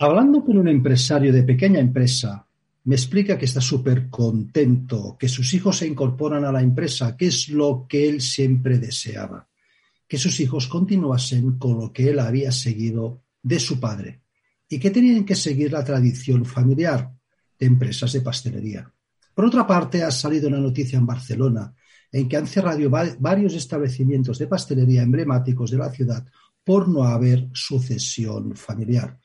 Hablando con un empresario de pequeña empresa, me explica que está súper contento, que sus hijos se incorporan a la empresa, que es lo que él siempre deseaba, que sus hijos continuasen con lo que él había seguido de su padre y que tenían que seguir la tradición familiar de empresas de pastelería. Por otra parte, ha salido una noticia en Barcelona en que han cerrado varios establecimientos de pastelería emblemáticos de la ciudad por no haber sucesión familiar.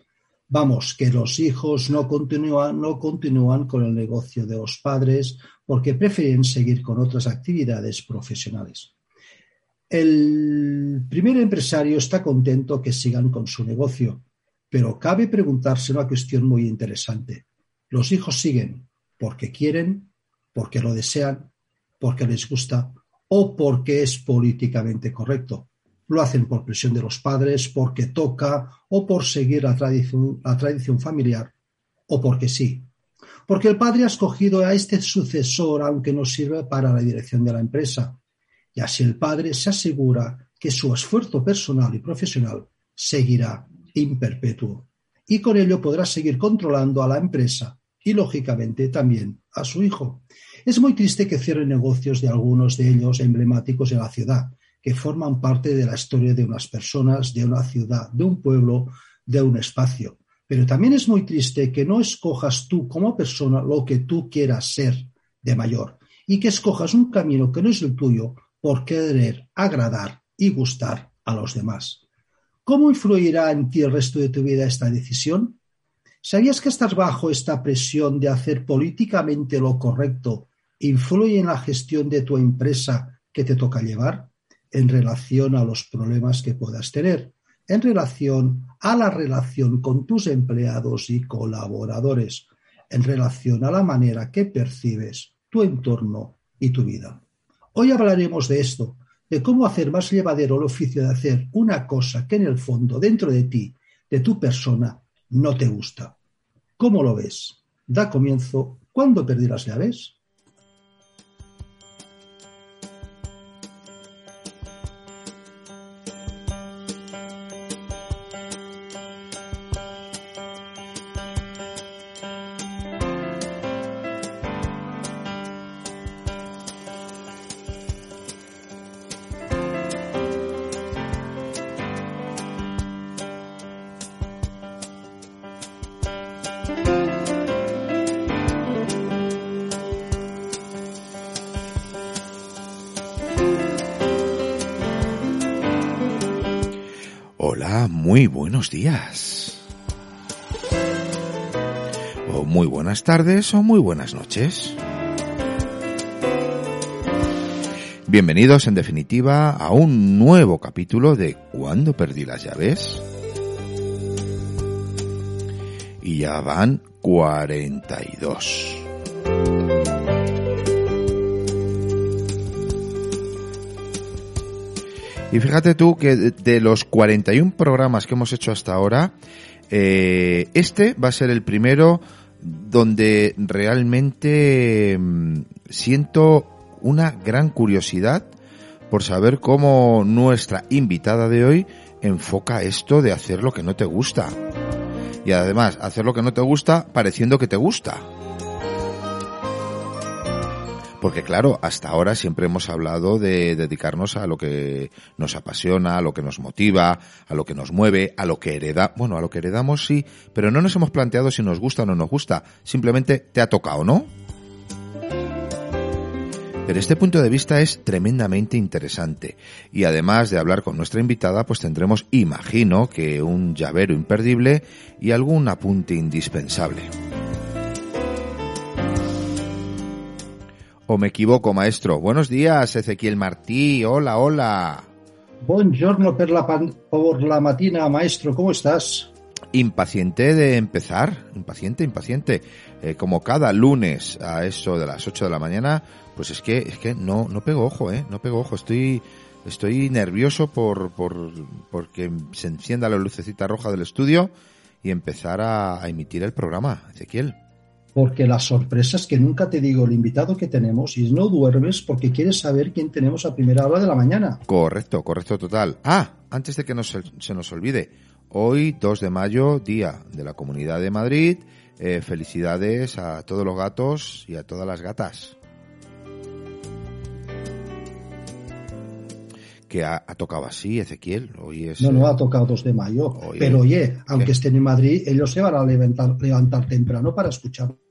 Vamos, que los hijos no continúan, no continúan con el negocio de los padres porque prefieren seguir con otras actividades profesionales. El primer empresario está contento que sigan con su negocio, pero cabe preguntarse una cuestión muy interesante. ¿Los hijos siguen porque quieren, porque lo desean, porque les gusta o porque es políticamente correcto? Lo hacen por presión de los padres, porque toca o por seguir la tradición, familiar o porque sí. Porque el padre ha escogido a este sucesor aunque no sirva para la dirección de la empresa. Y así el padre se asegura que su esfuerzo personal y profesional seguirá imperpetuo. Y con ello podrá seguir controlando a la empresa y, lógicamente, también a su hijo. Es muy triste que cierren negocios de algunos de ellos emblemáticos en la ciudad, que forman parte de la historia de unas personas, de una ciudad, de un pueblo, de un espacio. Pero también es muy triste que no escojas tú como persona lo que tú quieras ser de mayor y que escojas un camino que no es el tuyo por querer agradar y gustar a los demás. ¿Cómo influirá en ti el resto de tu vida esta decisión? ¿Sabías que estás bajo esta presión de hacer políticamente lo correcto influye en la gestión de tu empresa que te toca llevar? En relación a los problemas que puedas tener, en relación a la relación con tus empleados y colaboradores, en relación a la manera que percibes tu entorno y tu vida. Hoy hablaremos de esto, de cómo hacer más llevadero el oficio de hacer una cosa que en el fondo, dentro de ti, de tu persona, no te gusta. ¿Cómo lo ves? Da comienzo cuando perdí las llaves. Buenos días. O muy buenas tardes o muy buenas noches. Bienvenidos en definitiva a un nuevo capítulo de ¿Cuándo perdí las llaves? Y ya van 42. Y fíjate tú que de los 41 programas que hemos hecho hasta ahora, eh, este va a ser el primero donde realmente mm, siento una gran curiosidad por saber cómo nuestra invitada de hoy enfoca esto de hacer lo que no te gusta. Y además, hacer lo que no te gusta pareciendo que te gusta. Porque claro, hasta ahora siempre hemos hablado de dedicarnos a lo que nos apasiona, a lo que nos motiva, a lo que nos mueve, a lo que hereda, bueno, a lo que heredamos sí, pero no nos hemos planteado si nos gusta o no nos gusta, simplemente te ha tocado, ¿no? Pero este punto de vista es tremendamente interesante y además de hablar con nuestra invitada pues tendremos, imagino, que un llavero imperdible y algún apunte indispensable. ¿O me equivoco, maestro? Buenos días, Ezequiel Martí. Hola, hola. Buongiorno per la, por la matina, maestro. ¿Cómo estás? impaciente de empezar, impaciente, impaciente. Eh, como cada lunes a eso de las 8 de la mañana, pues es que, es que no, no pego ojo, eh, no pego ojo. Estoy, estoy nervioso por, por, porque se encienda la lucecita roja del estudio y empezar a, a emitir el programa, Ezequiel porque las sorpresas que nunca te digo el invitado que tenemos y no duermes porque quieres saber quién tenemos a primera hora de la mañana. Correcto, correcto total. Ah, antes de que nos, se nos olvide, hoy 2 de mayo, Día de la Comunidad de Madrid, eh, felicidades a todos los gatos y a todas las gatas. que ha, tocado así, Ezequiel. Hoy es, no, no, ha tocado 2 de mayo. pero oye, aunque estén en Madrid, ellos se van a levantar, levantar temprano para escucharnos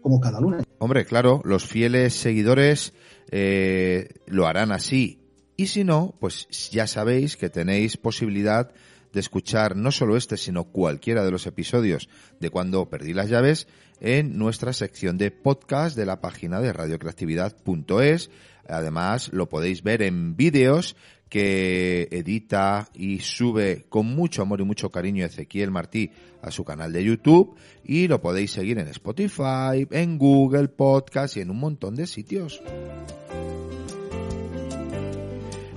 como cada lunes. Hombre, claro, los fieles seguidores eh, lo harán así. Y si no, pues ya sabéis que tenéis posibilidad de escuchar no solo este, sino cualquiera de los episodios de cuando perdí las llaves en nuestra sección de podcast de la página de radiocreatividad.es. Además, lo podéis ver en vídeos que edita y sube con mucho amor y mucho cariño Ezequiel Martí a su canal de YouTube y lo podéis seguir en Spotify, en Google Podcast y en un montón de sitios.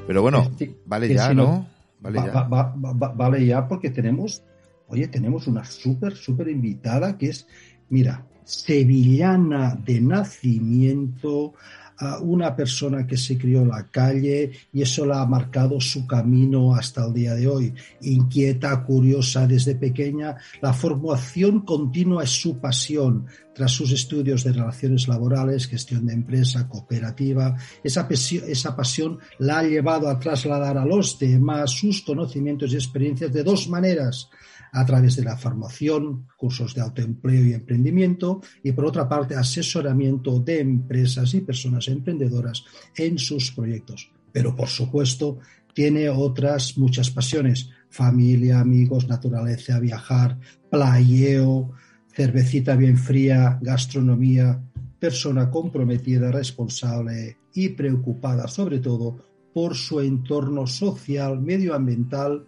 Pero bueno, vale ya, ¿no? Vale ya. vale ya porque tenemos, oye, tenemos una súper, súper invitada que es, mira, sevillana de nacimiento, a una persona que se crió en la calle y eso la ha marcado su camino hasta el día de hoy. Inquieta, curiosa desde pequeña, la formación continua es su pasión. Tras sus estudios de relaciones laborales, gestión de empresa, cooperativa, esa, esa pasión la ha llevado a trasladar a los demás sus conocimientos y experiencias de dos maneras a través de la formación, cursos de autoempleo y emprendimiento y por otra parte asesoramiento de empresas y personas emprendedoras en sus proyectos. Pero por supuesto tiene otras muchas pasiones, familia, amigos, naturaleza, viajar, playeo, cervecita bien fría, gastronomía, persona comprometida, responsable y preocupada sobre todo por su entorno social, medioambiental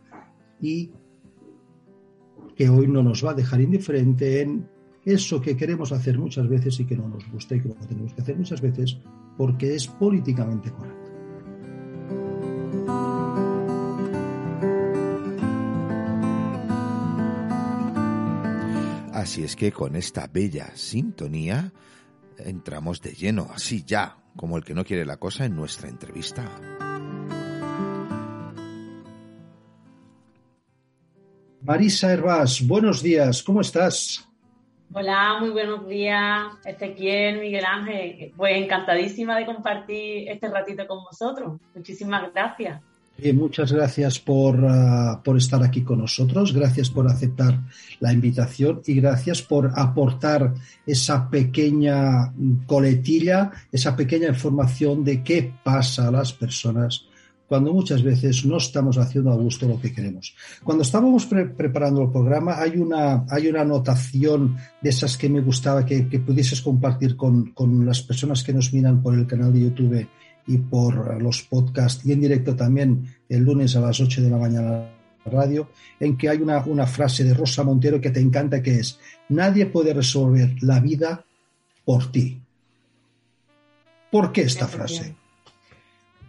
y que hoy no nos va a dejar indiferente en eso que queremos hacer muchas veces y que no nos gusta y que lo tenemos que hacer muchas veces porque es políticamente correcto. Así es que con esta bella sintonía entramos de lleno, así ya, como el que no quiere la cosa, en nuestra entrevista. Marisa Hervás, buenos días, ¿cómo estás? Hola, muy buenos días, Ezequiel, Miguel Ángel. Pues encantadísima de compartir este ratito con vosotros. Muchísimas gracias. muchas gracias por, ah, por, estar aquí con nosotros, gracias por aceptar la invitación y gracias por aportar esa pequeña coletilla, esa pequeña información de qué pasa a las personas cuando muchas veces no estamos haciendo a gusto lo que queremos. Cuando estábamos preparando el programa, hay una, hay una anotación de esas que me gustaba que, pudieses compartir con, las personas que nos miran por el canal de YouTube y por los podcasts y en directo también el lunes a las 8 de la mañana radio, en que hay una, una frase de Rosa Montero que te encanta que es, nadie puede resolver la vida por ti. ¿Por qué esta frase?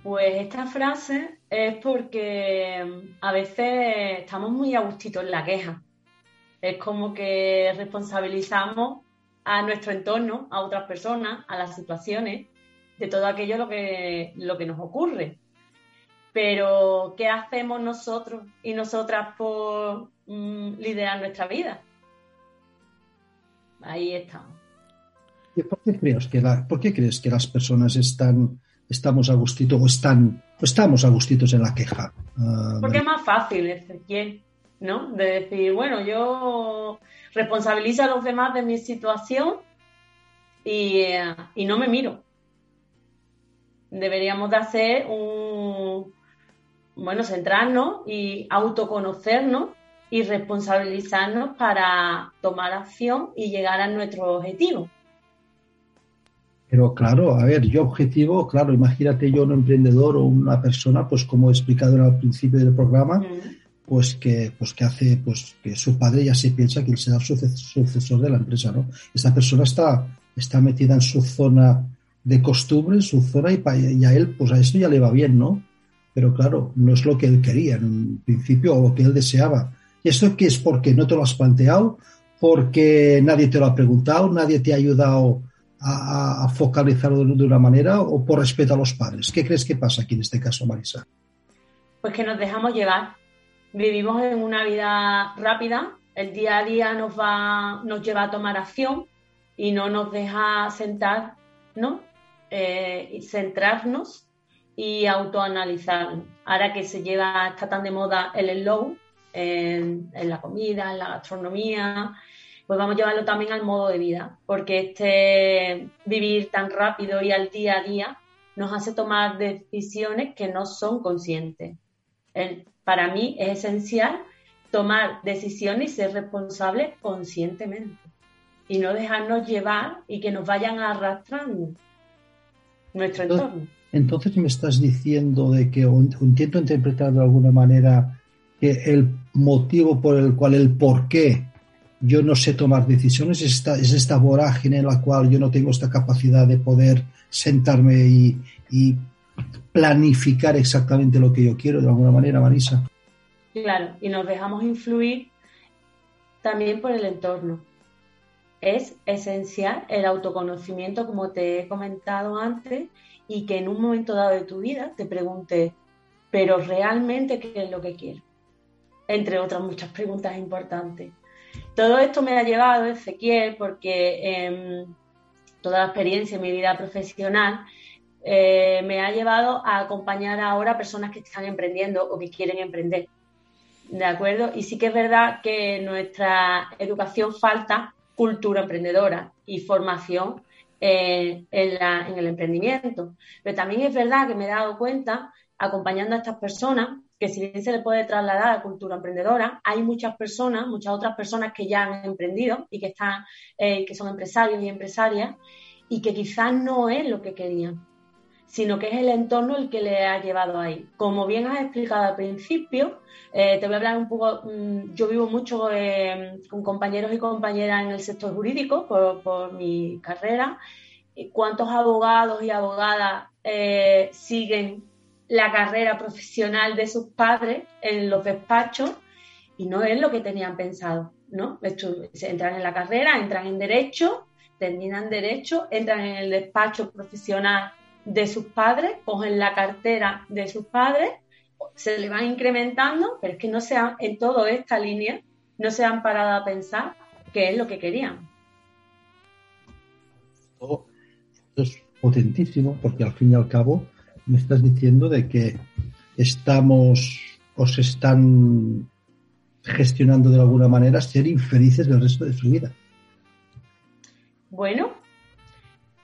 Pues esta frase es porque mm, a veces estamos muy a gustito en la queja. Es como que responsabilizamos a nuestro entorno, a otras personas, a las situaciones, de todo aquello lo que, lo que nos ocurre. Pero, ¿qué hacemos nosotros y nosotras por mm, liderar nuestra vida? Ahí estamos. ¿Por qué, crees que ¿Por qué crees que las personas están estamos a gustito o están estamos a gustitos en la queja. Ah, Porque es más fácil, Ezequiel, ¿no? De decir, bueno, yo responsabilizo a los demás de mi situación y, eh, y no me miro. Deberíamos de hacer un, bueno, centrarnos y autoconocernos y responsabilizarnos para tomar acción y llegar a nuestro objetivo. Pero claro, a ver, yo objetivo, claro, imagínate yo un emprendedor o una persona, pues como he explicado al principio del programa, pues que, pues que hace, pues que su padre ya se piensa que él será sucesor de la empresa, ¿no? Esta persona está, está metida en su zona de costumbre, en su zona, y, y a él, pues a esto ya le va bien, ¿no? Pero claro, no es lo que él quería en un principio o lo que él deseaba. ¿Y esto qué es? Porque no te lo has planteado, porque nadie te lo ha preguntado, nadie te ha ayudado a, a focalizarlo de una manera o por respeto a los padres. ¿Qué crees que pasa aquí en este caso, Marisa? Pues que nos dejamos llevar Vivimos en una vida rápida, el día a día nos va, nos lleva a tomar acción y no nos deja sentar, ¿no? Eh, centrarnos y autoanalizarnos. Ahora que se lleva, está tan de moda el slow en, en la comida, en la gastronomía, pues vamos a llevarlo también al modo de vida, porque este vivir tan rápido y al día a día nos hace tomar decisiones que no son conscientes. El para mí es esencial tomar decisiones y ser responsable conscientemente y no dejarnos llevar y que nos vayan arrastrando nuestro entorno. Entonces me estás diciendo de que intento interpretar de alguna manera que el motivo por el cual el por qué yo no sé tomar decisiones es esta, es esta vorágine en la cual yo no tengo esta capacidad de poder sentarme y, y planificar exactamente lo que yo quiero de alguna manera, Marisa. Claro, y nos dejamos influir también por el entorno. Es esencial el autoconocimiento, como te he comentado antes, y que en un momento dado de tu vida te preguntes, pero realmente qué es lo que quiero. Entre otras muchas preguntas importantes. Todo esto me ha llevado, Ezequiel, porque em, toda la experiencia en mi vida profesional eh, me ha llevado a acompañar ahora a personas que están emprendiendo o que quieren emprender. ¿De acuerdo? Y sí que es verdad que en nuestra educación falta cultura emprendedora y formación en, en el emprendimiento. Pero también es verdad que me he dado cuenta, acompañando a estas personas, que si bien se le puede trasladar a cultura emprendedora, hay muchas personas, muchas otras personas que ya han emprendido y que, están, eh, que son empresarios y empresarias y que quizás no es lo que querían sino que es el entorno el que le ha llevado ahí. Como bien has explicado al principio, eh, te voy a hablar un poco, mm, yo vivo mucho eh, con compañeros y compañeras en el sector jurídico por, mi carrera. ¿Cuántos abogados y abogadas siguen la carrera profesional de sus padres en los despachos y no es lo que tenían pensado? ¿no? Entran en la carrera, entran en derecho, terminan derecho, entran en el despacho profesional de sus padres, cogen la cartera de sus padres, se le van incrementando, pero es que no se han, en toda esta línea no se han parado a pensar qué es lo que querían. Es potentísimo porque al fin y al cabo me estás diciendo de que estamos o se están gestionando de alguna manera ser infelices del resto de su vida. Bueno,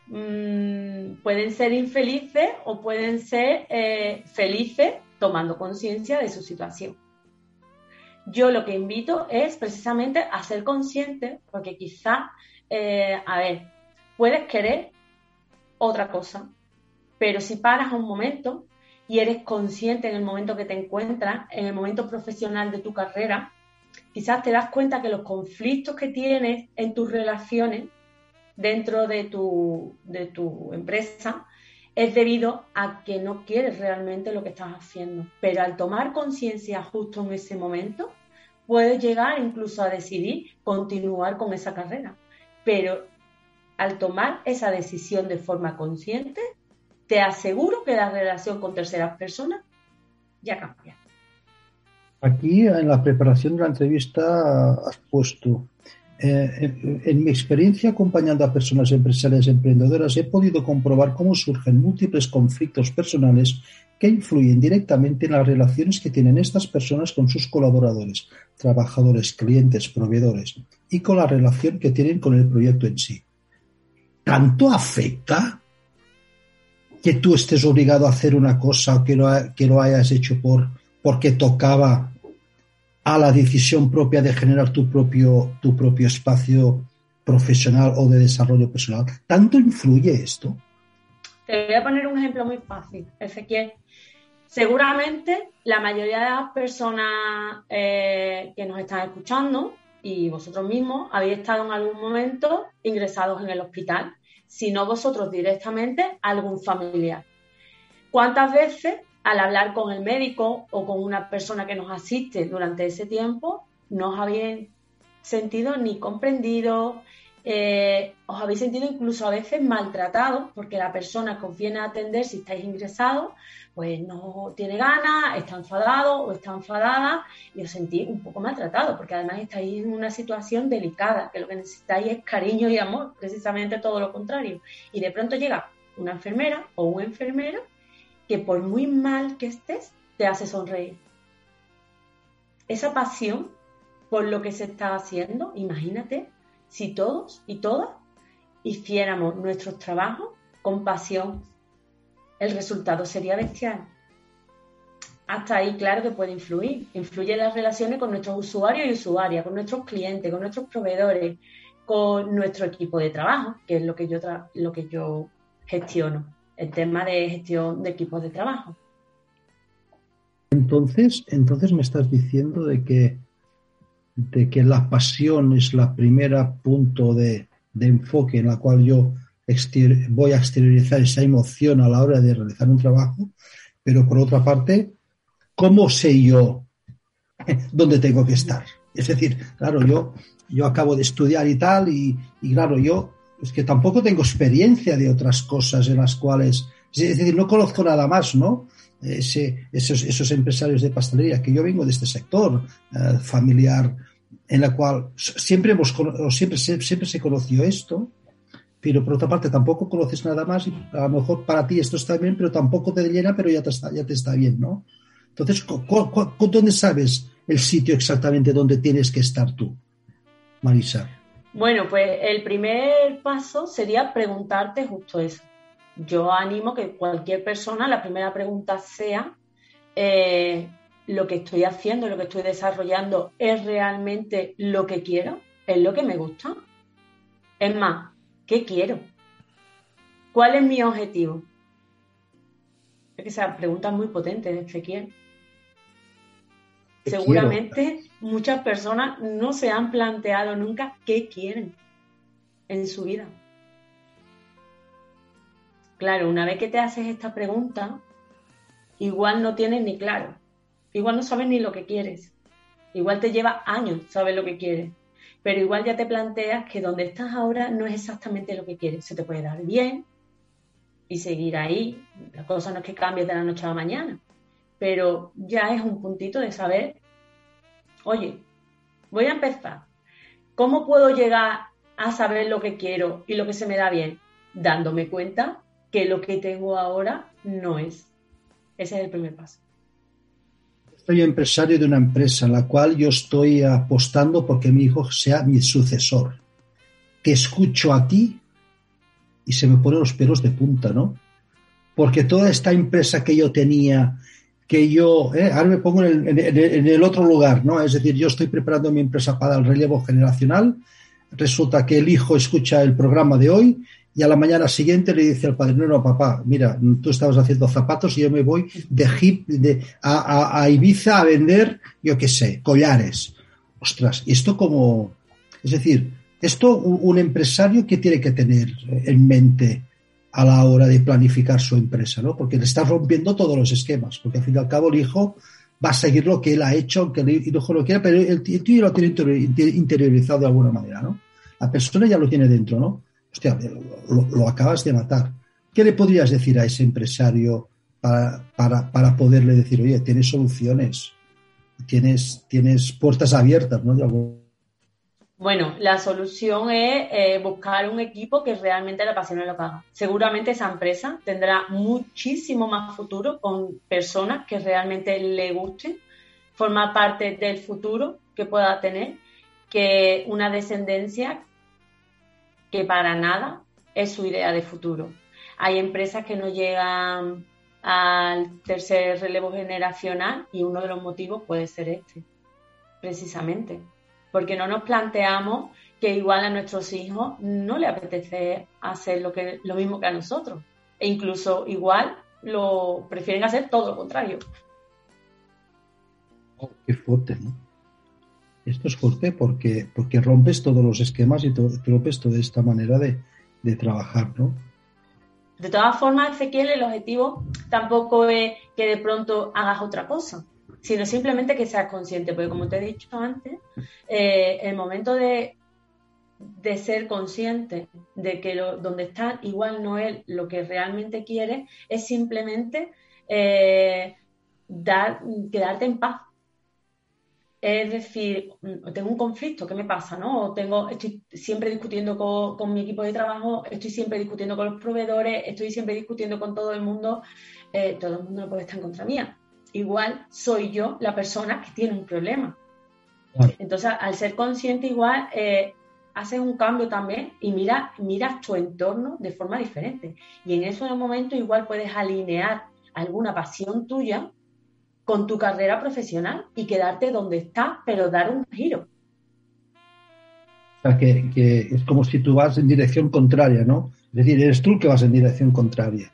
Mm, pueden ser infelices o pueden ser eh, felices tomando conciencia de su situación. Yo lo que invito es precisamente a ser consciente, porque quizá, eh, a ver, puedes querer otra cosa, pero si paras un momento y eres consciente en el momento que te encuentras, en el momento profesional de tu carrera, quizás te das cuenta que los conflictos que tienes en tus relaciones dentro de tu, de tu empresa es debido a que no quieres realmente lo que estás haciendo. Pero al tomar conciencia justo en ese momento, puedes llegar incluso a decidir continuar con esa carrera. Pero al tomar esa decisión de forma consciente, te aseguro que la relación con terceras personas ya cambia. Aquí en la preparación de la entrevista has puesto eh, en, mi experiencia acompañando a personas empresarias emprendedoras he podido comprobar cómo surgen múltiples conflictos personales que influyen directamente en las relaciones que tienen estas personas con sus colaboradores, trabajadores, clientes, proveedores y con la relación que tienen con el proyecto en sí. ¿Tanto afecta que tú estés obligado a hacer una cosa o que lo, que lo hayas hecho por, porque tocaba a la decisión propia de generar tu propio, tu propio espacio profesional o de desarrollo personal. ¿Tanto influye esto? Te voy a poner un ejemplo muy fácil, Ezequiel. Seguramente la mayoría de las personas eh, que nos están escuchando y vosotros mismos habéis estado en algún momento ingresados en el hospital, si no vosotros directamente, algún familiar. ¿Cuántas veces al hablar con el médico o con una persona que nos asiste durante ese tiempo, no os habéis sentido ni comprendido, eh, os habéis sentido incluso a veces maltratados porque la persona viene a atender si estáis ingresados, pues no tiene ganas, está enfadado o está enfadada y os sentís un poco maltratado porque además estáis en una situación delicada, que lo que necesitáis es cariño y amor, precisamente todo lo contrario. Y de pronto llega una enfermera o un enfermero que por muy mal que estés, te hace sonreír. Esa pasión por lo que se está haciendo, imagínate si todos y todas hiciéramos nuestros trabajos con pasión, el resultado sería bestial. Hasta ahí, claro que puede influir. Influye en las relaciones con nuestros usuarios y usuarias, con nuestros clientes, con nuestros proveedores, con nuestro equipo de trabajo, que es lo que yo, lo que yo gestiono el tema de gestión de equipos de trabajo. Entonces, entonces me estás diciendo de que, de que la pasión es la primera punto de, enfoque en la cual yo voy a exteriorizar esa emoción a la hora de realizar un trabajo, pero por otra parte, ¿cómo sé yo dónde tengo que estar? Es decir, claro, yo, yo acabo de estudiar y tal, y, y claro, yo es que tampoco tengo experiencia de otras cosas en las cuales, es decir, no conozco nada más, ¿no? Esos, empresarios de pastelería, que yo vengo de este sector eh, familiar, en la cual siempre, hemos, siempre, siempre se conoció esto, pero por otra parte tampoco conoces nada más y a lo mejor para ti esto está bien, pero tampoco te llena, pero ya te está, ya te está bien, ¿no? Entonces, ¿dónde sabes el sitio exactamente donde tienes que estar tú, Marisa? Bueno, pues el primer paso sería preguntarte justo eso. Yo animo que cualquier persona, la primera pregunta sea, eh, ¿lo que estoy haciendo, lo que estoy desarrollando es realmente lo que quiero? ¿Es lo que me gusta? Es más, ¿qué quiero? ¿Cuál es mi objetivo? Es que esa pregunta es muy potente, Ezequiel. Seguramente muchas personas no se han planteado nunca qué quieren en su vida. Claro, una vez que te haces esta pregunta, igual no tienes ni claro, igual no sabes ni lo que quieres, igual te lleva años saber lo que quieres, pero igual ya te planteas que donde estás ahora no es exactamente lo que quieres, se te puede dar bien y seguir ahí, la cosa no es que cambie de la noche a la mañana, pero ya es un puntito de saber, oye, voy a empezar. ¿Cómo puedo llegar a saber lo que quiero y lo que se me da bien? Dándome cuenta que lo que tengo ahora no es. Ese es el primer paso. Soy empresario de una empresa en la cual yo estoy apostando porque mi hijo sea mi sucesor. Te escucho a ti y se me ponen los pelos de punta, ¿no? Porque toda esta empresa que yo tenía que yo, eh, ahora me pongo en el, otro lugar, ¿no? Es decir, yo estoy preparando mi empresa para el relevo generacional, resulta que el hijo escucha el programa de hoy y a la mañana siguiente le dice al padre, no, no, papá, mira, tú estabas haciendo zapatos y yo me voy de hip a, Ibiza a vender, yo qué sé, collares. Ostras, ¿y esto como...? Es decir, esto un empresario que tiene que tener en mente a la hora de planificar su empresa, ¿no? Porque le está rompiendo todos los esquemas, porque al fin y al cabo el hijo va a seguir lo que él ha hecho, aunque el hijo lo quiera, pero el tío lo tiene interiorizado de alguna manera, ¿no? La persona ya lo tiene dentro, ¿no? Hostia, lo, acabas de matar. ¿Qué le podrías decir a ese empresario para, para, poderle decir, oye, tienes soluciones, tienes, tienes puertas abiertas, ¿no? Bueno, la solución es eh, buscar un equipo que realmente le apasione lo que haga. Seguramente esa empresa tendrá muchísimo más futuro con personas que realmente le gusten formar parte del futuro que pueda tener que una descendencia que para nada es su idea de futuro. Hay empresas que no llegan al tercer relevo generacional y uno de los motivos puede ser este, precisamente porque no nos planteamos que igual a nuestros hijos no le apetece hacer lo, que, lo mismo que a nosotros. E incluso igual lo prefieren hacer todo lo contrario. Oh, qué fuerte, ¿no? Esto es fuerte porque, porque rompes todos los esquemas y rompes toda esta manera de, de trabajar, ¿no? De todas formas, Ezequiel, el objetivo tampoco es que de pronto hagas otra cosa, sino simplemente que seas consciente, porque como te he dicho antes, eh, el momento de, de, ser consciente de que donde estás igual no es lo que realmente quieres, es simplemente eh, dar, quedarte en paz es decir, mm, tengo un conflicto, ¿qué me pasa? ¿no? tengo, estoy siempre discutiendo con, mi equipo de trabajo, estoy siempre discutiendo con los proveedores, estoy siempre discutiendo con todo el mundo, eh, todo el mundo no puede estar en contra mía. Igual soy yo la persona que tiene un problema. Entonces, al ser consciente, igual eh, haces un cambio también y mira, miras tu entorno de forma diferente. Y en ese momento igual puedes alinear alguna pasión tuya con tu carrera profesional y quedarte donde estás, pero dar un giro. O sea, que, es como si tú vas en dirección contraria, ¿no? Es decir, eres tú el que vas en dirección contraria.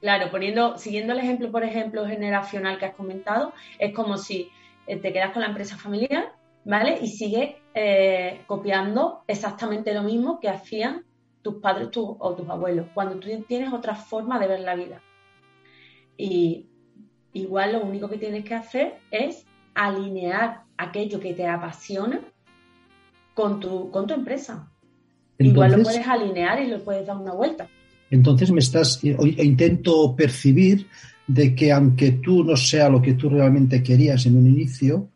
Claro, poniendo, siguiendo el ejemplo, por ejemplo, generacional que has comentado, es como si eh, te quedas con la empresa familiar, ¿vale? Y sigues eh, copiando exactamente lo mismo que hacían tus padres o tus abuelos, cuando tú tienes otra forma de ver la vida. Y igual lo único que tienes que hacer es alinear aquello que te apasiona con tu, con tu empresa. igual lo puedes alinear y lo puedes dar una vuelta. Entonces me estás, eh, intento percibir de que aunque tú no sea lo que tú realmente querías en un inicio,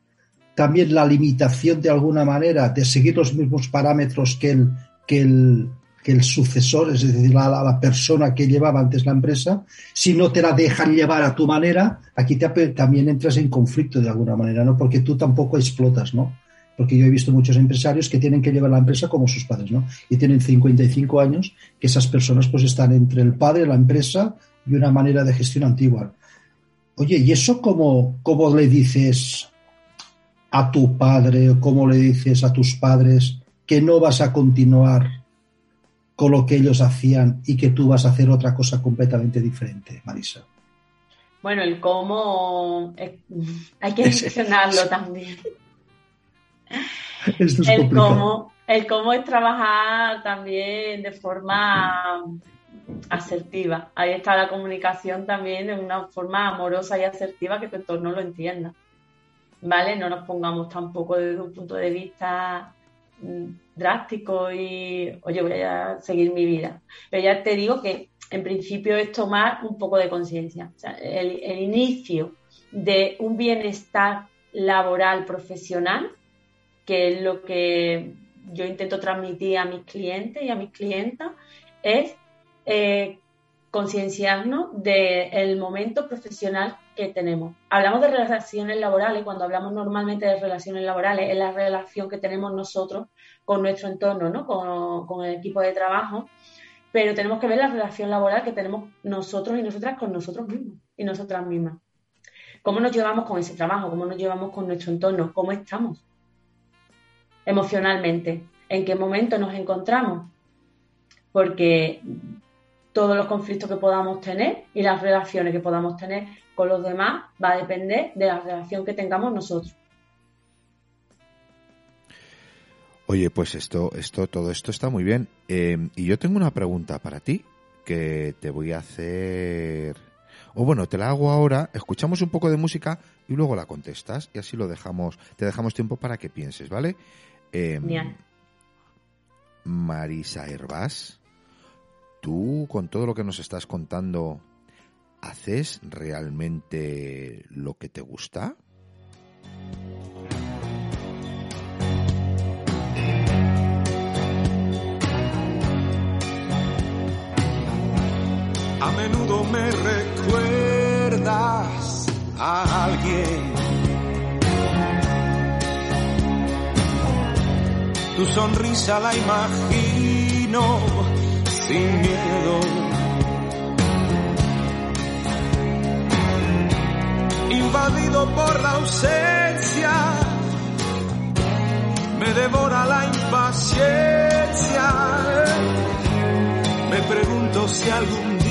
también la limitación de alguna manera de seguir los mismos parámetros que el, que el, que el sucesor, es decir, la, persona que llevaba antes la empresa, si no te la dejan llevar a tu manera, aquí te, también entras en conflicto de alguna manera, ¿no? Porque tú tampoco explotas, ¿no? Porque yo he visto muchos empresarios que tienen que llevar la empresa como sus padres, ¿no? Y tienen 55 años, que esas personas pues están entre el padre, la empresa y una manera de gestión antigua. Oye, ¿y eso cómo, cómo le dices a tu padre o cómo le dices a tus padres que no vas a continuar con lo que ellos hacían y que tú vas a hacer otra cosa completamente diferente, Marisa? Bueno, el cómo hay que mencionarlo también. el cómo, el cómo es trabajar también de forma asertiva. Ahí está la comunicación también de una forma amorosa y asertiva que tu entorno lo entienda. ¿Vale? No nos pongamos tampoco desde un punto de vista mm, drástico y, oye, voy a seguir mi vida. Pero ya te digo que en principio es tomar un poco de conciencia. el, inicio de un bienestar laboral profesional, que es lo que yo intento transmitir a mis clientes y a mis clientas, es eh, concienciarnos del momento profesional que tenemos. Hablamos de relaciones laborales, cuando hablamos normalmente de relaciones laborales, es la relación que tenemos nosotros con nuestro entorno, ¿no? con, el equipo de trabajo, pero tenemos que ver la relación laboral que tenemos nosotros y nosotras con nosotros mismos y nosotras mismas. ¿Cómo nos llevamos con ese trabajo? ¿Cómo nos llevamos con nuestro entorno? ¿Cómo estamos emocionalmente? ¿En qué momento nos encontramos? Porque todos los conflictos que podamos tener y las relaciones que podamos tener con los demás va a depender de la relación que tengamos nosotros. Oye, pues esto, esto, todo esto está muy bien. Em, y yo tengo una pregunta para ti que te voy a hacer. O bueno, te la hago ahora. Escuchamos un poco de música y luego la contestas y así lo dejamos. Te dejamos tiempo para que pienses, ¿vale? Eh, Marisa Herbás tú con todo lo que nos estás contando, ¿haces realmente lo que te gusta? A menudo me recuerdas a alguien. Tu sonrisa la imagino sin miedo. Invadido por la ausencia, me devora la impaciencia. Me pregunto si algún día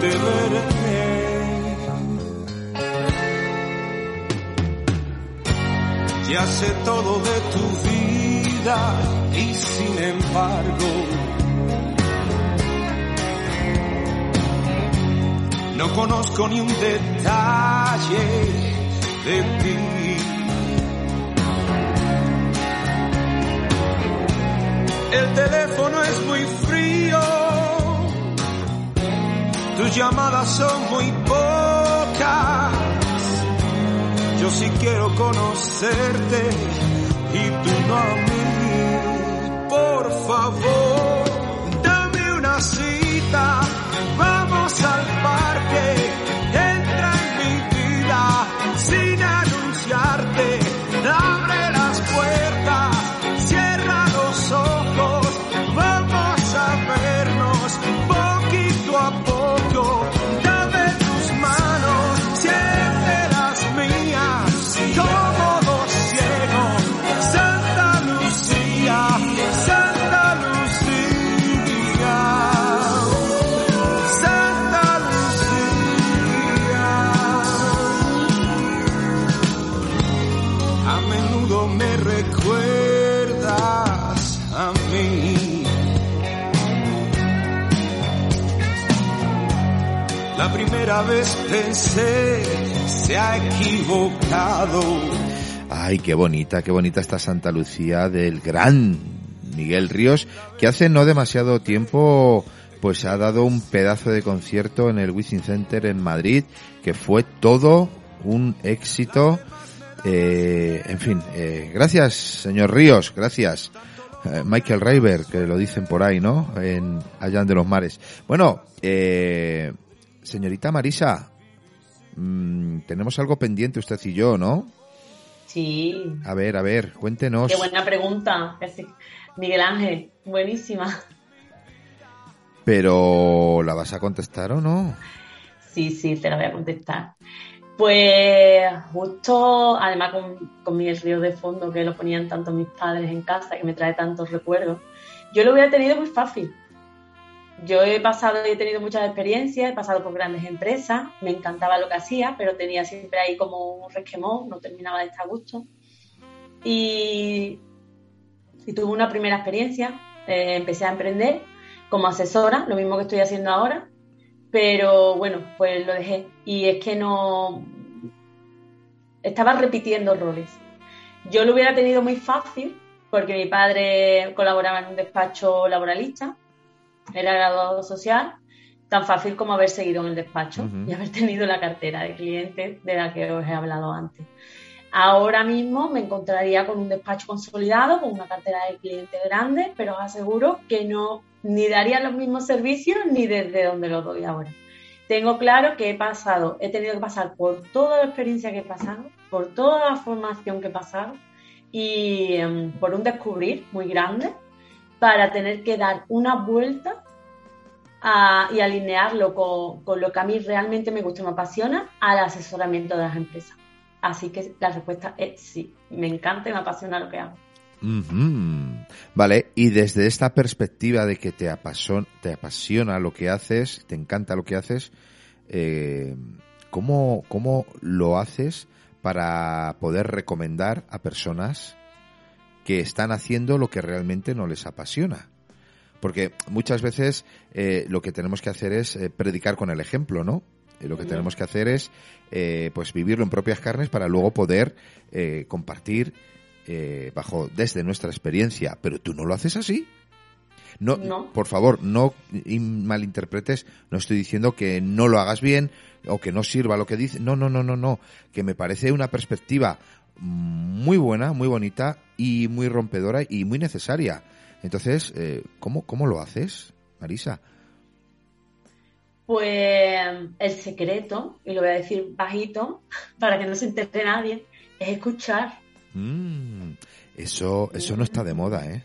te veré. Ya sé todo de tu vida y sin embargo no conozco ni un detalle de ti. El teléfono es muy frío, tus llamadas son muy pocas. Yo sí quiero conocerte y tú no a mí. Por favor, Pensé, se ha equivocado. Ay, qué bonita, qué bonita esta Santa Lucía del gran Miguel Ríos, que hace no demasiado tiempo pues ha dado un pedazo de concierto en el Wizzing Center en Madrid, que fue todo un éxito. Eh, en fin, eh, gracias, señor Ríos, gracias. Eh, Michael Reiber, que lo dicen por ahí, ¿no? En Allá de los Mares. Bueno, eh, señorita Marisa, mm, tenemos algo pendiente usted y yo, ¿no? Sí, A ver, a ver, cuéntenos. qué buena pregunta. Miguel Ángel, buenísima. Pero, ¿la vas a contestar o no? Sí, sí, te la voy a contestar. Pues justo, además con, con Miguel Ríos de fondo, que lo ponían tanto mis padres en casa, que me trae tantos recuerdos, yo lo hubiera tenido muy fácil. Yo he pasado y he tenido muchas experiencias, he pasado por grandes empresas, me encantaba lo que hacía, pero tenía siempre ahí como un resquemón, no terminaba de estar a gusto. Y, tuve una primera experiencia, eh, empecé a emprender como asesora, lo mismo que estoy haciendo ahora, pero bueno, pues lo dejé. Y es que no. Estaba repitiendo roles. Yo lo hubiera tenido muy fácil porque mi padre colaboraba en un despacho laboralista, era graduado social, tan fácil como haber seguido en el despacho y haber tenido la cartera de clientes de la que os he hablado antes. Ahora mismo me encontraría con un despacho consolidado, con una cartera de clientes grande, pero os aseguro que no ni daría los mismos servicios ni desde donde los doy ahora. Tengo claro que he pasado, he tenido que pasar por toda la experiencia que he pasado, por toda la formación que he pasado y em, por un descubrir muy grande para tener que dar una vuelta a- y alinearlo con, con lo que a mí realmente me gusta y me apasiona al asesoramiento de las empresas. Así que la respuesta es sí, me encanta y me apasiona lo que hago. Vale, y desde esta perspectiva de que te, apason- te apasiona lo que haces, te encanta lo que haces, eh, ¿cómo, ¿cómo lo haces para poder recomendar a personas que están haciendo lo que realmente no les apasiona? Porque muchas veces eh, lo que tenemos que hacer es eh, predicar con el ejemplo, ¿no? Lo que tenemos que hacer es eh, pues vivirlo en propias carnes para luego poder compartir bajo desde nuestra experiencia. Pero tú no lo haces así. No, No. por favor, no in- malinterpretes. No estoy diciendo que no lo hagas bien o que no sirva lo que dices. No, no, no, no, no. Que me parece una perspectiva muy buena, muy bonita y muy rompedora y muy necesaria. Entonces, eh, ¿cómo, ¿cómo lo haces, Marisa? Pues el secreto, y lo voy a decir bajito para que no se entere nadie, es escuchar. Mm, eso, eso no está de moda, ¿eh?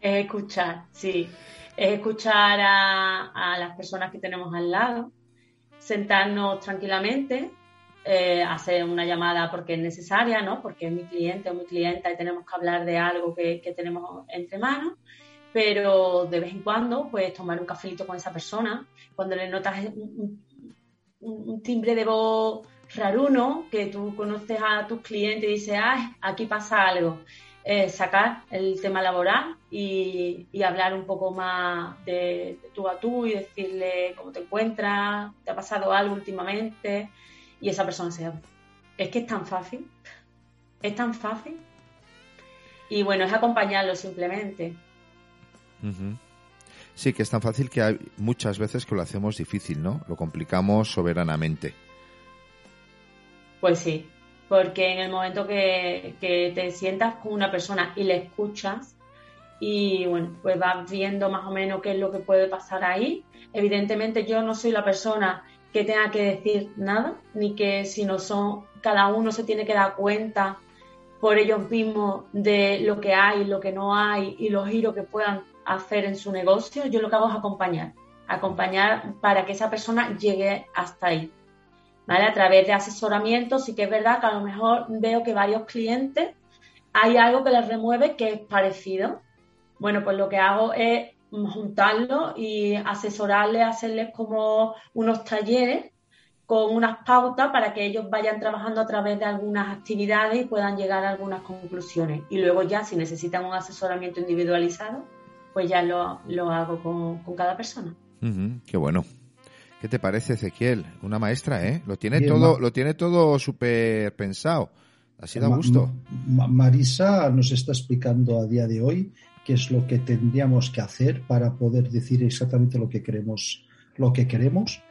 Es escuchar, sí. Es escuchar a, a las personas que tenemos al lado, sentarnos tranquilamente, eh, hacer una llamada porque es necesaria, ¿no? Porque es mi cliente o mi clienta y tenemos que hablar de algo que, que tenemos entre manos. pero de vez en cuando puedes tomar un cafelito con esa persona, cuando le notas un, timbre de voz raruno, que tú conoces a tus clientes y dices, ah, aquí pasa algo. Eh, sacar el tema laboral y, hablar un poco más de, tú a tú y decirle cómo te encuentras, te ha pasado algo últimamente y esa persona se. Es que es tan fácil, es tan fácil. Y bueno, es acompañarlo simplemente. Sí, que es tan fácil que hay muchas veces que lo hacemos difícil, ¿no? Lo complicamos soberanamente. Pues sí, porque en el momento que, te sientas con una persona y le escuchas y bueno, pues vas viendo más o menos qué es lo que puede pasar ahí. Evidentemente yo no soy la persona que tenga que decir nada, ni que si no son, cada uno se tiene que dar cuenta por ellos mismos de lo que hay, lo que no hay y los giros que puedan hacer en su negocio, yo lo que hago es acompañar, acompañar para que esa persona llegue hasta ahí. ¿Vale? A través de asesoramiento, sí que es verdad que a lo mejor veo que varios clientes hay algo que les remueve que es parecido. Bueno, pues lo que hago es juntarlo y asesorarles, hacerles como unos talleres con unas pautas para que ellos vayan trabajando a través de algunas actividades y puedan llegar a algunas conclusiones. Y luego ya, si necesitan un asesoramiento individualizado, pues ya lo, hago con, cada persona. qué bueno. ¿Qué te parece, Ezequiel? Una maestra, ¿eh? Lo tiene todo, lo tiene todo súper pensado. Ha sido a gusto. Marisa nos está explicando a día de hoy qué es lo que tendríamos que hacer para poder decir exactamente lo que queremos, lo que queremos,